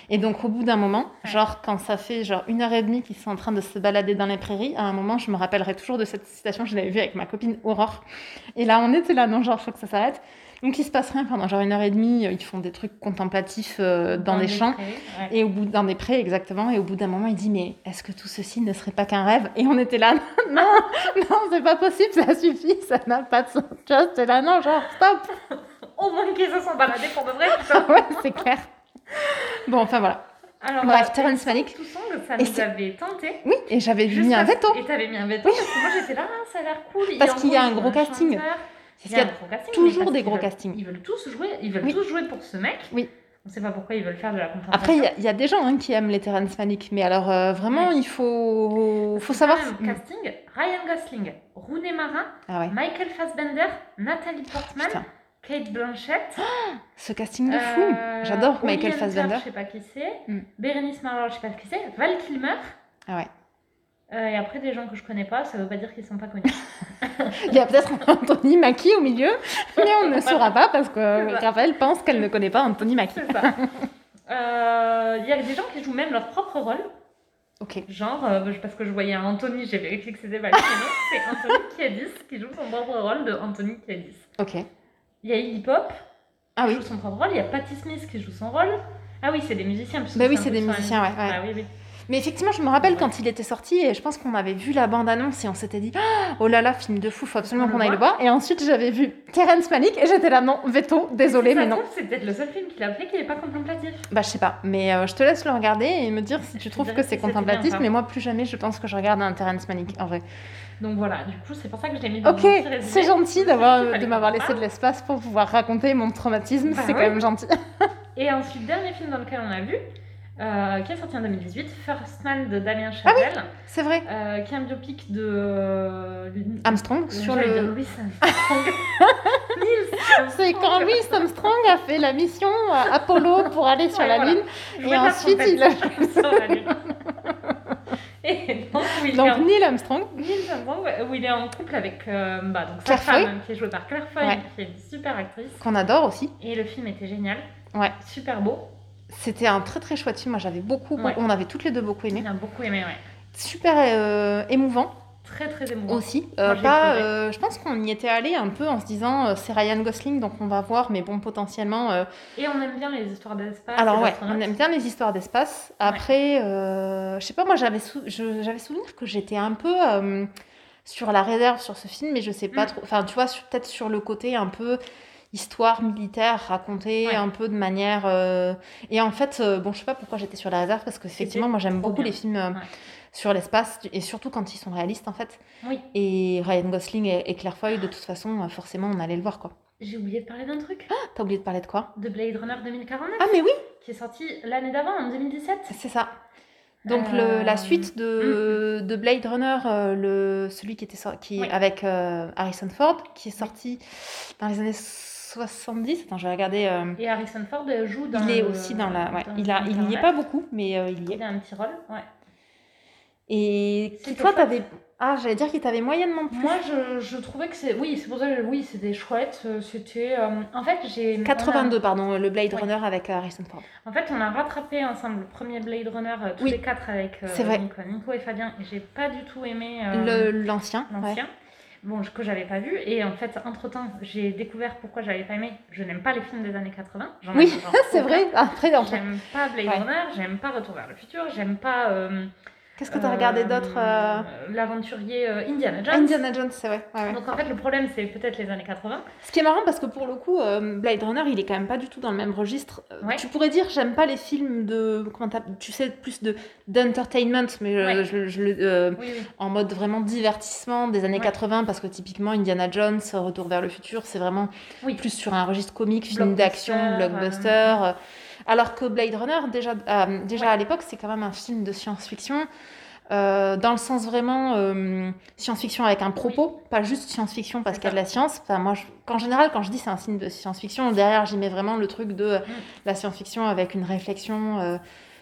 Et donc au bout d'un moment, Ouais. genre quand ça fait genre une heure et demie qu'ils sont en train de se balader dans les prairies, à un moment, je me rappellerai toujours de cette citation, je l'avais vue avec ma copine Aurore. Et là, on était là, non, genre, faut que ça s'arrête. Donc il se passe rien pendant genre une heure et demie, euh, ils font des trucs contemplatifs euh, dans, les des champs. ouais. Et au bout dans des prés, exactement. Et au bout d'un moment, il dit Mais est-ce que tout ceci ne serait pas qu'un rêve? Et on était là Non, non, c'est pas possible, ça suffit, ça n'a pas de sens. Tu vois, c'était là, non, genre, stop Au moins qu'ils se sont baladés pour de vrai. Ouais, c'est clair. Bon, enfin voilà. Alors, Bref, euh, Terrence Sans Malick. Tout ça nous avait tenté. Oui, et j'avais mis un veto. Et t'avais mis un veto parce que moi j'étais là, ah, ça a l'air cool. Parce qu'il y a un gros casting. chanteur, Parce qu'il y a gros casting, toujours des gros veulent- castings. Ils veulent tous jouer, ils veulent Oui. tous jouer pour ce mec. Oui. On sait pas pourquoi ils veulent faire de la contemplation. Après, il y a- il y, a des gens hein, qui aiment les Terrence Malick, mais alors euh, vraiment, il faut, faut savoir. Même, casting Ryan Gosling, Rooney Mara, Ah ouais, Michael Fassbender, Nathalie Portman, putain. Kate Blanchett. Ce casting de fou. euh, J'adore Michael Fassbender. Je sais pas qui c'est. Mm. Bérénice Marlowe, je sais pas qui c'est. Val Kilmer. Ah ouais. Euh, et après, des gens que je connais pas, ça veut pas dire qu'ils sont pas connus. Il y a peut-être Anthony Mackie au milieu, mais on ne saura pas parce que. Raphaël pense qu'elle ne connaît pas Anthony Mackie. Euh, Il y a des gens qui jouent même leur propre rôle. Ok. Genre, euh, parce que je voyais un Anthony, j'ai vérifié que c'était Val Kilmer. c'est Anthony Kiedis qui joue son propre rôle de Anthony Kiedis. Ok. Il y a Iggy Pop Ah qui oui. joue son propre rôle. Il y a Patti Smith qui joue son rôle. Ah oui, c'est des musiciens. Bah oui, c'est des musiciens, ouais, musique. ouais. Ah oui, oui. Mais effectivement, je me rappelle quand il était sorti et je pense qu'on avait vu la bande-annonce et on s'était dit Ah, Oh là là, film de fou, faut absolument qu'on aille le voir. Et ensuite, j'avais vu Terrence Malick et j'étais là, non, veto, désolé, mais non. C'est peut-être le seul film qu'il a fait qui n'est pas contemplatif. Bah, je sais pas, mais euh, je te laisse le regarder et me dire si tu trouves que c'est contemplatif. bien. Mais moi, plus jamais, je pense que je regarde un Terrence Malick en vrai. Donc voilà, du coup, c'est pour ça que je l'ai mis dans Ok, c'est gentil d'avoir, de m'avoir laissé de l'espace pour pouvoir raconter mon traumatisme. Bah c'est quand même gentil. Et ensuite, dernier film dans lequel on a vu, euh, qui est sorti en 2018, First Man de Damien Ah oui. Chazelle, C'est vrai. euh, qui est un biopic de. euh, Armstrong sur j'allais dire le. Louis Armstrong. C'est quand Louis Armstrong a fait la mission euh, Apollo pour aller sur Ouais, la voilà. Lune. Et ensuite, il a- sur la Lune. Et donc, où il, est Donc en... Neil Armstrong. Nils Armstrong, où il est en couple avec euh, bah, donc, sa Claire Foy. femme, qui est jouée par Claire Foy, Ouais. qui est une super actrice. qu'on adore aussi. Et le film était génial. Ouais. Super beau. C'était un très très chouette film. Moi, j'avais beaucoup, Ouais. on avait toutes les deux beaucoup aimé. J'ai beaucoup aimé, ouais. Super euh, émouvant Très très émouvant. aussi. Euh, Moi, pas, euh, je pense qu'on y était allé un peu en se disant c'est Ryan Gosling donc on va voir, mais bon potentiellement. Et on aime bien les histoires d'espace. Alors ouais, on aime bien les histoires d'espace. Après, je sais pas, moi j'avais sou- j'avais souvenir que j'étais un peu sur la réserve sur ce film, mais je sais pas Mm. trop. Enfin, tu vois, peut-être sur le côté un peu. Histoire militaire racontée Ouais. un peu de manière. euh, Et en fait, euh, bon, je sais pas pourquoi j'étais sur la réserve parce que effectivement, moi j'aime beaucoup bien. les films euh, Ouais. sur l'espace et surtout quand ils sont réalistes en fait. Oui. Et Ryan Gosling et, et Claire Foy, de toute façon, forcément, on allait le voir quoi. J'ai oublié de parler d'un truc. T'as oublié de parler de quoi? De Blade Runner 2049, Ah mais oui, qui est sorti l'année d'avant, en 2017. c'est ça. Donc le, la suite de, de Blade Runner, le, celui qui était qui, Oui. avec Harrison Ford, qui est sorti dans les années 70. Attends, je vais regarder. euh, Et Harrison Ford joue dans il est le- aussi dans la. Ouais, dans il, a, il est 2049. pas beaucoup, mais euh, il y est. Il a un petit rôle, ouais. Et C'était toi, t'avais. Ah, j'allais dire qu'il t'avait moyennement plu. Moi, je, je trouvais que c'est. Oui, c'est pour ça que oui, c'était chouette. euh, C'était. euh, En fait, j'ai. on a- 82, pardon, le Blade Oui. Runner avec Harrison Ford. En fait, on a rattrapé ensemble le premier Blade Runner, tous Oui. les quatre avec. Nico, Nico et Fabien. Et j'ai pas du tout aimé L'ancien. ouais. Bon, que j'avais pas vu. Et en fait, entre temps, j'ai découvert pourquoi j'avais pas aimé. Je n'aime pas les films des années 80. J'en Oui, c'est vrai. Après, entre- J'aime pas Blade Ouais. Runner, j'aime pas Retour vers le futur, j'aime pas. euh, Qu'est-ce que t'as regardé euh, d'autre euh, L'aventurier euh, Indiana Jones. Indiana Jones, c'est vrai. ouais, ouais. Donc en fait, le problème, c'est peut-être les années 80. Ce qui est marrant parce que pour le coup, euh, Blade Runner, il est quand même pas du tout dans le même registre. Ouais. Tu pourrais dire, j'aime pas les films de, comment tu sais, plus de d'entertainment, mais je, je le- Oui, oui. en mode vraiment divertissement des années Ouais. 80 parce que typiquement Indiana Jones, Retour vers le futur, c'est vraiment Oui. plus sur un registre comique, film d'action, blockbuster. Alors que Blade Runner, déjà, euh, déjà Ouais. à l'époque, c'est quand même un film de science-fiction. euh, dans le sens vraiment euh, science-fiction avec un propos, pas juste science-fiction parce qu'il y a de la science. Enfin, moi, je- en général, quand je dis c'est un film de science-fiction, derrière, j'y mets vraiment le truc de euh, Mm. la science-fiction avec une réflexion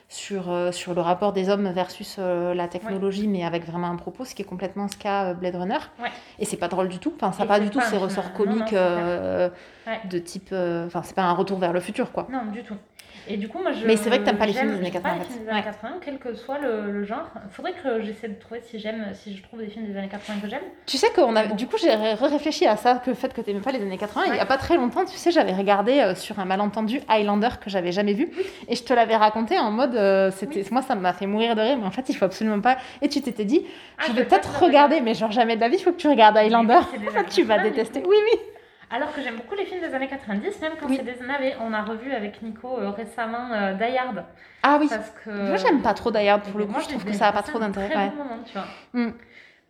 sur, sur le rapport des hommes versus la technologie, mais avec vraiment un propos, ce qui est complètement ce qu'a Blade Runner. Et c'est pas drôle du tout. Enfin, ça n'a pas du tout pas ces ressorts non, non, comiques Ouais. de type. Enfin, c'est pas un retour vers le futur, quoi. Non, du tout. Et du coup, moi, je. Mais c'est vrai que t'aimes pas les films des années j'aime pas 80, les films des ouais. années 80, quel que soit le, le genre. Faudrait que j'essaie de trouver si j'aime, si je trouve des films des années 80 que j'aime. Tu sais qu'on a, Bon. du coup, j'ai ré- réfléchi à ça, que le fait que t'aimais pas les années 80. Il y a pas très longtemps, tu sais, j'avais regardé euh, sur un malentendu Highlander que j'avais jamais vu, et je te l'avais raconté en mode, euh, c'était, moi, ça m'a fait mourir de rire, mais en fait, il faut absolument pas. Et tu t'étais dit, Ah, je vais peut-être regarder, mais genre jamais de la vie, il faut que tu regardes Highlander. Tu vas 80, détester. Oui, oui. Alors que j'aime beaucoup les films des années 90, même quand Oui. c'est des navets. On a revu avec Nico euh, récemment euh, Die Hard. Ah oui. Parce que. Moi, j'aime pas trop Die Hard pour le Mais coup. moi, Je trouve que ça a pas trop un d'intérêt. Très ouais. bon moment, tu vois. Mm.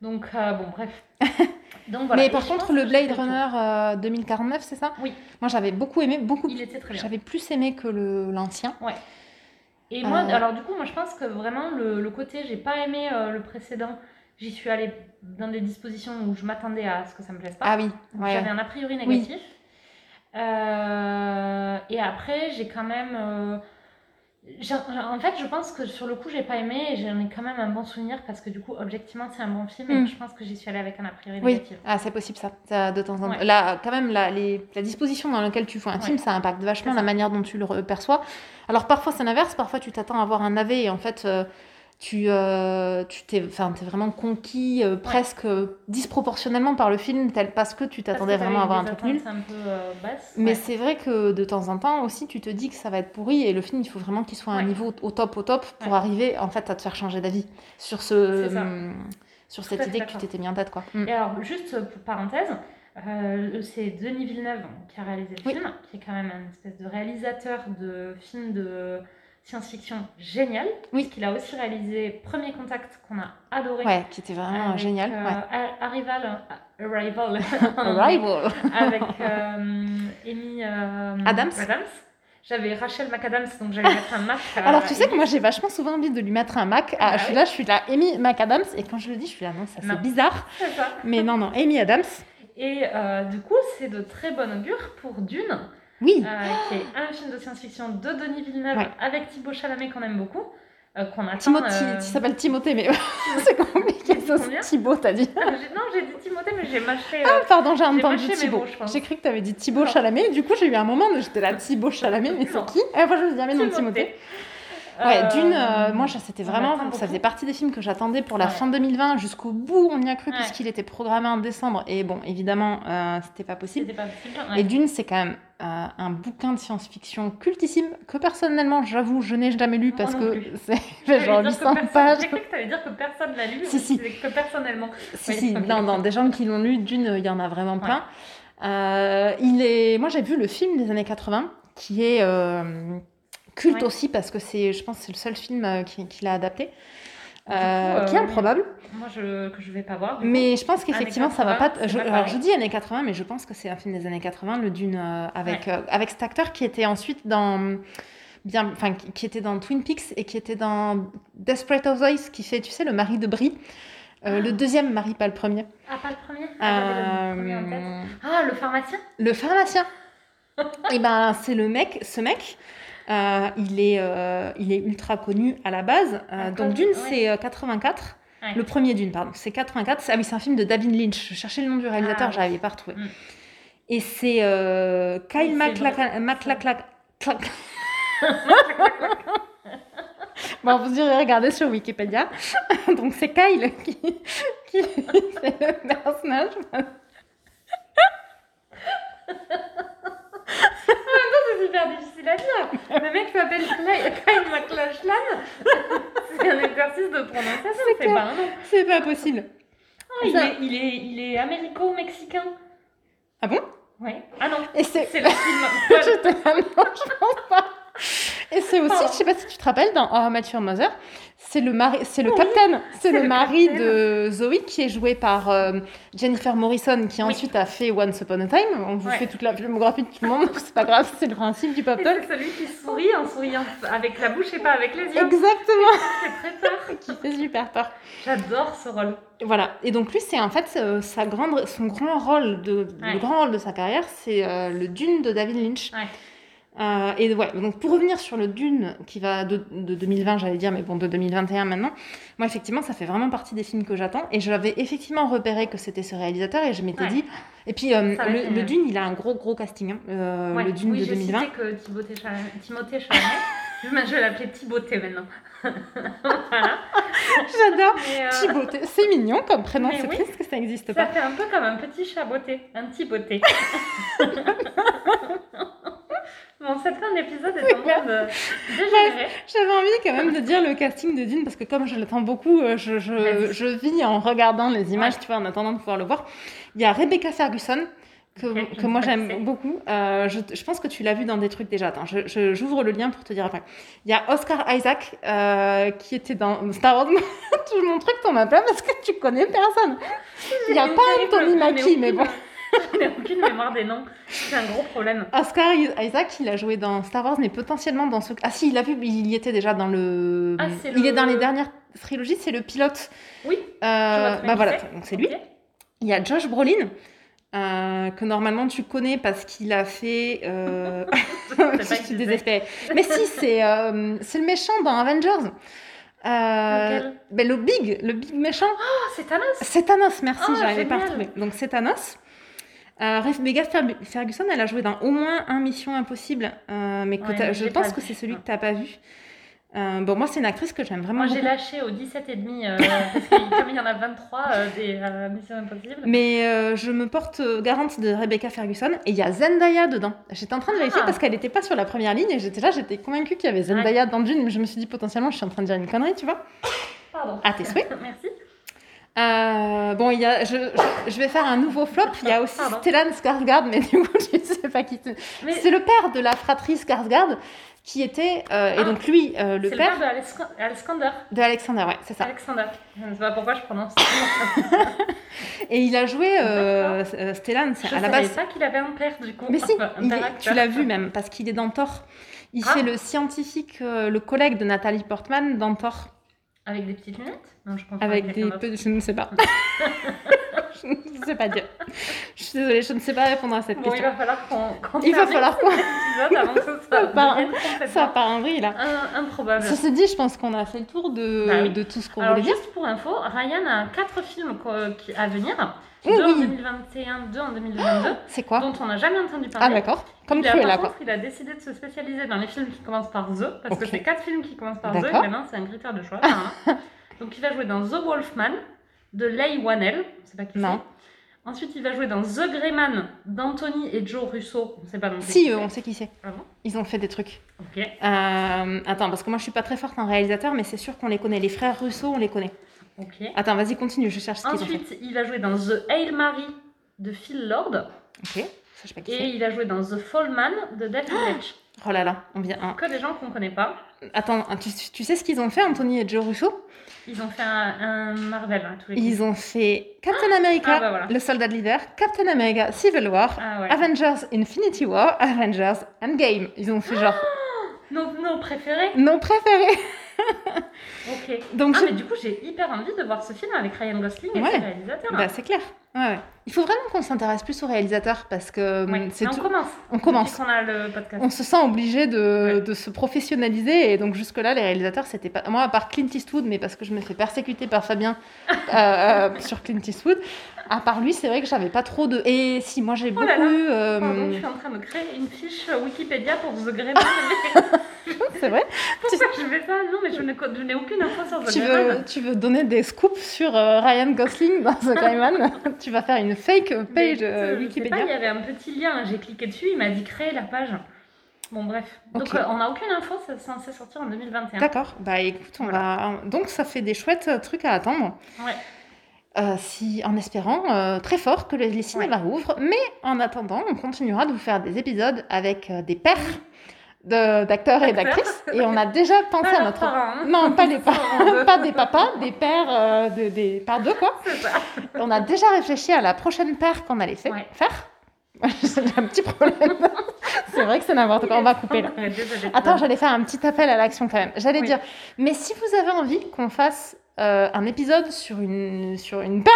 Donc, euh, bon, bref. Donc, voilà. Mais par contre, le Blade Runner euh, 2049, c'est ça? Oui. Moi, j'avais beaucoup aimé, beaucoup. Il était très bien. J'avais plus aimé que l'ancien. Et moi, Euh, alors du coup, moi je pense que vraiment le, le côté, j'ai pas aimé euh, le précédent. J'y suis allée dans des dispositions où je m'attendais à ce que ça me plaise pas. Ah oui. Ouais. J'avais un a priori négatif. Euh, et après, j'ai quand même. euh, en fait, je pense que sur le coup, j'ai pas aimé et j'en ai quand même un bon souvenir parce que du coup, objectivement, c'est un bon film. Et je pense que j'y suis allée avec un a priori Oui, négatif. ah, c'est possible ça, ça, de temps en temps. Ouais. Là, quand même, la, les- la disposition dans laquelle tu vois un Ouais. film, ça impacte vachement la manière dont tu le perçois. Alors parfois c'est l'inverse, parfois tu t'attends à voir un navet et en fait euh, tu euh, tu t'es, t'es vraiment conquis euh, presque euh, disproportionnellement par le film, tel, parce que tu t'attendais vraiment à voir un truc nul. un peu euh. Mais Ouais. c'est vrai que de temps en temps aussi, tu te dis que ça va être pourri et le film, il faut vraiment qu'il soit à un niveau au top, au top pour arriver en fait à te faire changer d'avis sur ce, hum, sur cette idée que tu t'étais mis en tête quoi. Mm. Et alors, juste pour parenthèse, euh, c'est Denis Villeneuve qui a réalisé le Oui. film, qui est quand même un espèce de réalisateur de films de science-fiction génial. Oui. Il a aussi réalisé Premier Contact, qu'on a adoré. Ouais, qui était vraiment avec, génial. euh, ouais. Arrival, euh, Arrival, Arrival. avec euh, Amy euh, Adams. J'avais Rachel McAdams, donc j'allais mettre un à Alors tu sais que moi j'ai vachement souvent envie de lui mettre un Mac. Ah, Bah je suis là, je suis là, Amy McAdams, et quand je le dis, je suis là, non, ça c'est bizarre. C'est ça. Mais non, non, Amy Adams. Et du coup, c'est de très bon augure pour Dune. Oui, euh, qui est un film de science-fiction de Denis Villeneuve Ouais. avec Thibaut Chalamet qu'on aime beaucoup, euh, qu'on attend. Timothy, euh, il s'appelle Timothée, mais c'est compliqué. Thibaut, t'as dit. ah, non, j'ai dit Timothée, mais j'ai mâché. euh, Ah, pardon, j'ai entendu Thibaut. J'ai cru que t'avais dit Thibaut Non. Chalamet. Du coup, j'ai eu un moment où j'étais là, Thibaut Chalamet, mais c'est qui? Et après, je me suis dit, ah, mais non, Timothée. Ouais, Euh, Dune, euh, moi, ça, c'était vraiment, ça faisait partie des films que j'attendais pour la Ouais. fin 2020 jusqu'au bout. On y a cru Ouais. puisqu'il était programmé en décembre. Et bon, évidemment, euh, c'était pas possible. C'était pas possible. Et ouais. Dune, c'est quand même euh, un bouquin de science-fiction cultissime que personnellement, j'avoue, je n'ai jamais lu parce que c'est genre dire que 800 personne- pages. J'ai cru que tu allais dire que personne l'a lu. Si, si. Que personnellement. Si, si, non, non, des gens qui l'ont lu, Dune, il y en a vraiment plein. Euh, il est... Moi, j'ai vu le film des années 80, qui est euh, culte Ouais. aussi, parce que c'est, je pense que c'est le seul film euh, qui- qu'il a adapté, euh, coup, qui est euh, improbable. Moi, je, que je vais pas voir. coup. Mais je pense qu'effectivement, ça va 80, pas. c'est Je, pas alors, je dis années 80, mais je pense que c'est un film des années 80, le Dune, euh, avec, euh, avec cet acteur qui était ensuite dans. Bien, enfin, qui, était dans Twin Peaks et qui était dans Desperate Housewives, qui fait, tu sais, le mari de Brie. Euh, le deuxième mari, pas le premier. Ah, pas le premier? Ah, le premier en tête. Ah, le pharmacien? le pharmacien. et ben, c'est le mec, ce mec. Euh, il, est, euh, il est ultra connu à la base. Euh, Ah, donc, Dune, ouais. c'est euh, 84. Ouais. Le premier Dune, pardon. C'est 84. Ah oui, c'est un film de David Lynch. Je cherchais le nom du réalisateur, Ah, je n'arrivais pas retrouvé. Mm. Et c'est Kyle. MacLachlan. bon, vous irez regarder sur Wikipédia. Donc, c'est Kyle qui, qui fait le personnage. C'est super difficile à dire. Le mec s'appelle Kyle MacLachlan. C'est un exercice de prononciation, c'est pas un nom. C'est pas possible. Ah, il, est, il, est, il est américo-mexicain. Ah bon? Oui. Ah non, c'est. le film. J'étais là, non, je pense pas. Et c'est aussi, je sais pas si tu te rappelles, dans How I Met Your Mother, c'est le mari, c'est le Oui, capitaine, c'est le, le mari capitaine. de Zoe qui est joué par euh, Jennifer Morrison, qui Oui. ensuite a fait Once Upon a Time. On vous Ouais. fait toute la filmographie de tout le monde, c'est pas grave, c'est le principe du pop c'est celui qui sourit en souriant avec la bouche et pas avec les yeux. Exactement, C'est très peur. qui fait super peur. J'adore ce rôle. Voilà. Et donc lui, c'est en fait euh, sa grande, son grand rôle de, Ouais. le grand rôle de sa carrière, c'est euh, le Dune de David Lynch. Ouais. Euh, et ouais, donc pour revenir sur le Dune qui va de, de 2020, j'allais dire, mais bon, de 2021 maintenant, moi effectivement, ça fait vraiment partie des films que j'attends. Et j'avais effectivement repéré que c'était ce réalisateur et je m'étais Ouais. dit. Et puis euh, Ça le, le génial. Dune, il a un gros gros casting, hein, euh, Ouais. le Dune oui, de j'ai 2020. cité que Timothée Chalamet. Timothée Chalamet. je, vais- je l'appeler Thibautée maintenant. voilà. J'adore. Mais, euh, Thibaut, c'est mignon comme prénom, c'est oui. triste que ça n'existe ça pas. fait un peu comme un petit chat beauté, un petit cette fin d'épisode est train de dégénérer. J'avais envie quand même de dire le casting de Dune parce que comme je l'attends beaucoup, euh, je, je, je vis en regardant les images, Ouais. tu vois, en attendant de pouvoir le voir. Il y a Rebecca Ferguson. Que, que moi j'aime beaucoup. Euh, je, je pense que tu l'as vu dans des trucs déjà. Attends, je- je- j'ouvre le lien pour te dire après. Il y a Oscar Isaac euh, qui était dans Star Wars. Tout mon truc tombe à plat parce que tu connais personne. Il n'y a pas Anthony Mackie, mais bon. aucune- J'en ai aucune mémoire des noms. C'est un gros problème. Oscar Isaac, il a joué dans Star Wars, mais potentiellement dans ce. Ah si, il a vu, il y était déjà dans le. Ah, c'est il le- est dans les dernières trilogies, c'est le pilote. Oui. Euh, Je bah voilà, donc c'est lui. Il y a Josh Brolin. euh, que normalement tu connais parce qu'il a fait. euh, je suis désespérée. Mais si, c'est euh, c'est le méchant dans Avengers. Euh, Lequel? ben, le big, le big méchant. Oh, c'est Thanos. C'est Thanos, merci, Oh, j'arrivais pas à retrouver. Donc c'est Thanos. Euh, Rebecca Fer- Ferguson, elle a joué dans au moins un Mission Impossible, euh, mais que Ouais, mais je pense que c'est celui que tu n'as pas vu. Euh, bon, moi, c'est une actrice que j'aime vraiment Moi, j'ai lâché au 17 et demi euh, parce que comme il y en a 23 euh, des Missions Impossibles. Mais je me porte garante de Rebecca Ferguson et il y a Zendaya dedans. J'étais en train de vérifier Ah. parce qu'elle n'était pas sur la première ligne et j'étais là, j'étais convaincue qu'il y avait Zendaya dans Dune, mais je me suis dit potentiellement, je suis en train de dire une connerie, tu vois. Pardon. À tes souhaits. Merci. Euh, bon, il y a, je, je, je vais faire un nouveau flop. Il y a aussi Pardon. Stellan Skarsgård, mais du coup, je ne sais pas qui c'est. Mais C'est le père de la fratrie Skarsgård qui était, euh, et Ah. donc lui, euh, le père de Alex- Alexander. de Alexander, ouais, c'est ça. Alexander. Je ne sais pas pourquoi je prononce. Et il a joué euh, Stellan, Je à la savais base. pas qu'il avait un père du coup. Mais si, il est- tu l'as vu même, parce qu'il est dans Thor. Il Ah. fait le scientifique, le collègue de Nathalie Portman dans Thor, Avec des petites lunettes Non, je avec des peu- je ne sais pas. je ne sais pas dire. Je suis désolée, je ne sais pas répondre à cette Bon, il question. va falloir qu'on qu'on Il va falloir avant que ce soit part- Ça part en vrille là. un- improbable. Ceci dit, je pense qu'on a fait le tour de, Bah oui. de tout ce qu'on voulait dire. juste pour info, Ryan a quatre films à venir. Oui, deux en oui. 2021, deux en 2022, C'est quoi dont on n'a jamais entendu Ah parler. d'accord, comme Il a, Cruella par quoi. contre, il a décidé de se spécialiser dans les films qui commencent par The, parce que c'est quatre films qui commencent par The, et maintenant c'est un critère de choix. apparemment. Donc il va jouer dans The Wolfman de Leigh Whannell, on sait pas qui Non. c'est. Ensuite il va jouer dans The Greyman d'Anthony et Joe Russo, on sait pas non plus. Si, euh, on sait qui c'est. Ah bon Ils ont fait des trucs. Ok. Euh, attends, parce que moi je suis pas très forte en réalisateur, mais c'est sûr qu'on les connaît. Les frères Russo, on les connaît. Ok. Attends, vas-y, continue, je cherche ce qu'ils ont fait. Ensuite il va jouer dans The Hail Mary de Phil Lord. Ok, ça je sais pas qui Et il a joué dans The Fall Man de David Leitch. Oh là là, on vient. Que des gens qu'on connaît pas. Attends, tu, tu sais ce qu'ils ont fait, Anthony et Joe Russo? Ils ont fait un, un Marvel, hein, tous les coups. Ils ont fait Captain America, Ah, bah voilà. le soldat de l'hiver, Captain America, Civil War, Ah ouais. Avengers Infinity War, Avengers Endgame. Ils ont fait genre Nos, nos préférés nos préférés. Ok. Donc Ah, je- mais du coup, j'ai hyper envie de voir ce film avec Ryan Gosling et Ouais. ses réalisateurs. bah, c'est clair. Ouais. Il faut vraiment qu'on s'intéresse plus aux réalisateurs parce que Ouais. hum, c'est on commence. on commence. Depuis qu'on a le podcast. on se sent obligé de, de se professionnaliser et donc jusque là les réalisateurs c'était pas moi à part Clint Eastwood mais parce que je me fais persécuter par Fabien euh, euh, sur Clint Eastwood à part lui c'est vrai que j'avais pas trop de et si moi j'ai Oh beaucoup là là. eu euh, Pardon, je suis en train de créer une fiche Wikipédia pour The Greyman. c'est vrai Pourquoi je fais ça Non, mais je n'ai aucune info sur The tu Greyman. veux, tu veux donner des scoops sur euh, Ryan Gosling dans The Greyman Tu vas faire une fake page euh, je sais pas, Wikipédia il y avait un petit lien, j'ai cliqué dessus, il m'a dit créer la page. Bon, bref. Donc, euh, on n'a aucune info, c'est censé sortir en 2021. D'accord, bah écoute, on va... donc ça fait des chouettes trucs à attendre. Ouais. Euh, si, en espérant euh, très fort que les, les cinémas rouvrent. Mais en attendant, on continuera de vous faire des épisodes avec euh, des pères de- d'acteurs et d'actrices. Et on a déjà pensé Pas à notre... parents, hein. Non, pas les Parents pas des papas, des pères de- des... par deux, quoi. Ça. On a déjà réfléchi à la prochaine paire qu'on allait fa- Ouais. faire. J'ai un petit problème. c'est vrai que c'est n'importe quoi. On va couper là. Ouais. Attends, j'allais faire un petit appel à l'action quand même. J'allais Oui. dire, mais si vous avez envie qu'on fasse euh, un épisode sur une, sur une paire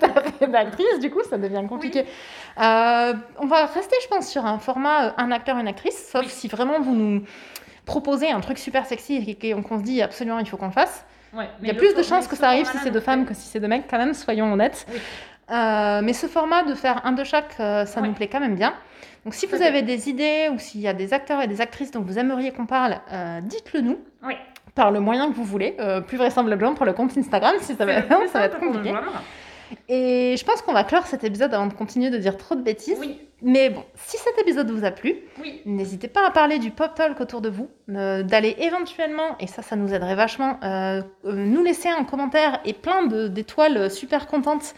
d'acteurs et d'actrices, du coup, ça devient compliqué. Euh, on va rester, je pense, sur un format euh, un acteur, une actrice, sauf Oui. si vraiment vous nous proposez un truc super sexy et qu'on se dit absolument il faut qu'on le fasse. Ouais, Il y a plus de chances que ça arrive si c'est non, femmes que si c'est deux mecs, quand même, soyons honnêtes. Oui. Euh, mais ce format de faire un de chaque, ça Ouais. nous plaît quand même bien. Donc si vous avez des idées ou s'il y a des acteurs et des actrices dont vous aimeriez qu'on parle, dites-le nous. Oui. Par le moyen que vous voulez, euh, plus vraisemblablement pour le compte Instagram, si ça va, ça va être compliqué. Et je pense qu'on va clore cet épisode avant de continuer de dire trop de bêtises. Oui, Mais bon, si cet épisode vous a plu, oui. N'hésitez pas à parler du pop talk autour de vous, euh, d'aller éventuellement, et ça, ça nous aiderait vachement, euh, nous laisser un commentaire et plein d'étoiles super contentes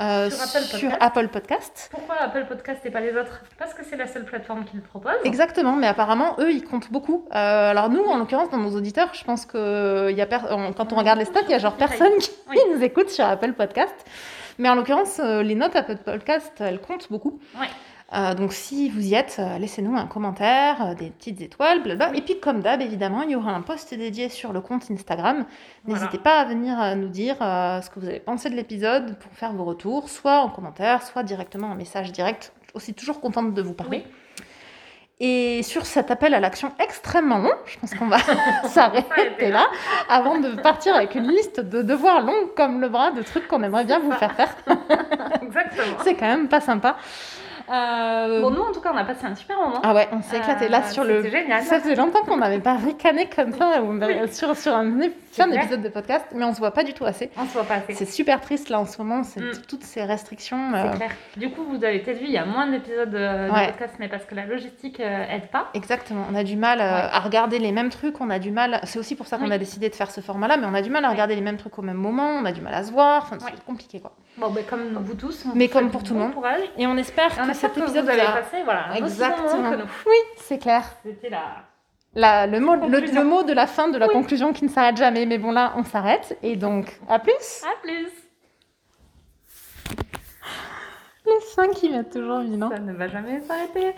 euh, Sur Apple sur Podcast. Apple Podcast. Pourquoi Apple Podcast et pas les autres? Parce que c'est la seule plateforme qui le propose. Exactement, mais apparemment, eux, ils comptent beaucoup. Euh, alors nous, en l'occurrence, dans nos auditeurs, je pense que y a on- quand on regarde les stats, il y a genre personne qui Oui. nous écoute sur Apple Podcast. Mais en l'occurrence, euh, les notes Apple Podcast, elles comptent beaucoup. Ouais. Euh, donc si vous y êtes, euh, laissez-nous un commentaire, euh, des petites étoiles, blablabla. Et puis comme d'hab, évidemment, il y aura un post dédié sur le compte Instagram. Voilà. N'hésitez pas à venir nous dire ce que vous avez pensé de l'épisode pour faire vos retours, soit en commentaire, soit directement en message direct. Aussi toujours contente de vous parler. Oui. Et sur cet appel à l'action extrêmement long, je pense qu'on va s'arrêter S'arrêter là avant de partir avec une liste de devoirs longs comme le bras de trucs qu'on aimerait bien vous faire faire. Exactement. C'est quand même pas sympa. Euh, Bon, nous, en tout cas, on a passé un super moment. ah ouais, on s'est éclaté. Là, sur le. génial. Ça faisait longtemps qu'on n'avait pas ricané comme ça ou- sur, sur un, d'épisode de podcast, mais on se voit pas du tout assez. On se voit pas assez. C'est super triste là en ce moment, c'est Mm. toutes ces restrictions. C'est euh, clair. Du coup, vous avez peut-être vu, il y a moins d'épisodes euh, de Ouais. podcast, mais parce que la logistique euh, aide pas. Exactement, on a du mal Ouais. à regarder les mêmes trucs, on a du mal, c'est aussi pour ça qu'on Oui. a décidé de faire ce format-là, mais on a du mal à regarder les mêmes trucs au même moment, on a du mal à se voir, enfin c'est compliqué quoi. Bon, ben, comme vous tous. Mais comme pour tout le bon monde. courage. Et on espère que cet que épisode vous avez va- passé voilà, un Exactement. moment que nous. Oui, c'est clair. C'était la... La- le, mot, le, le mot de la fin de la Oui. conclusion qui ne s'arrête jamais, mais bon là on s'arrête, et donc à plus À plus Les seins qui mettent toujours vivant. Ça ne va jamais s'arrêter.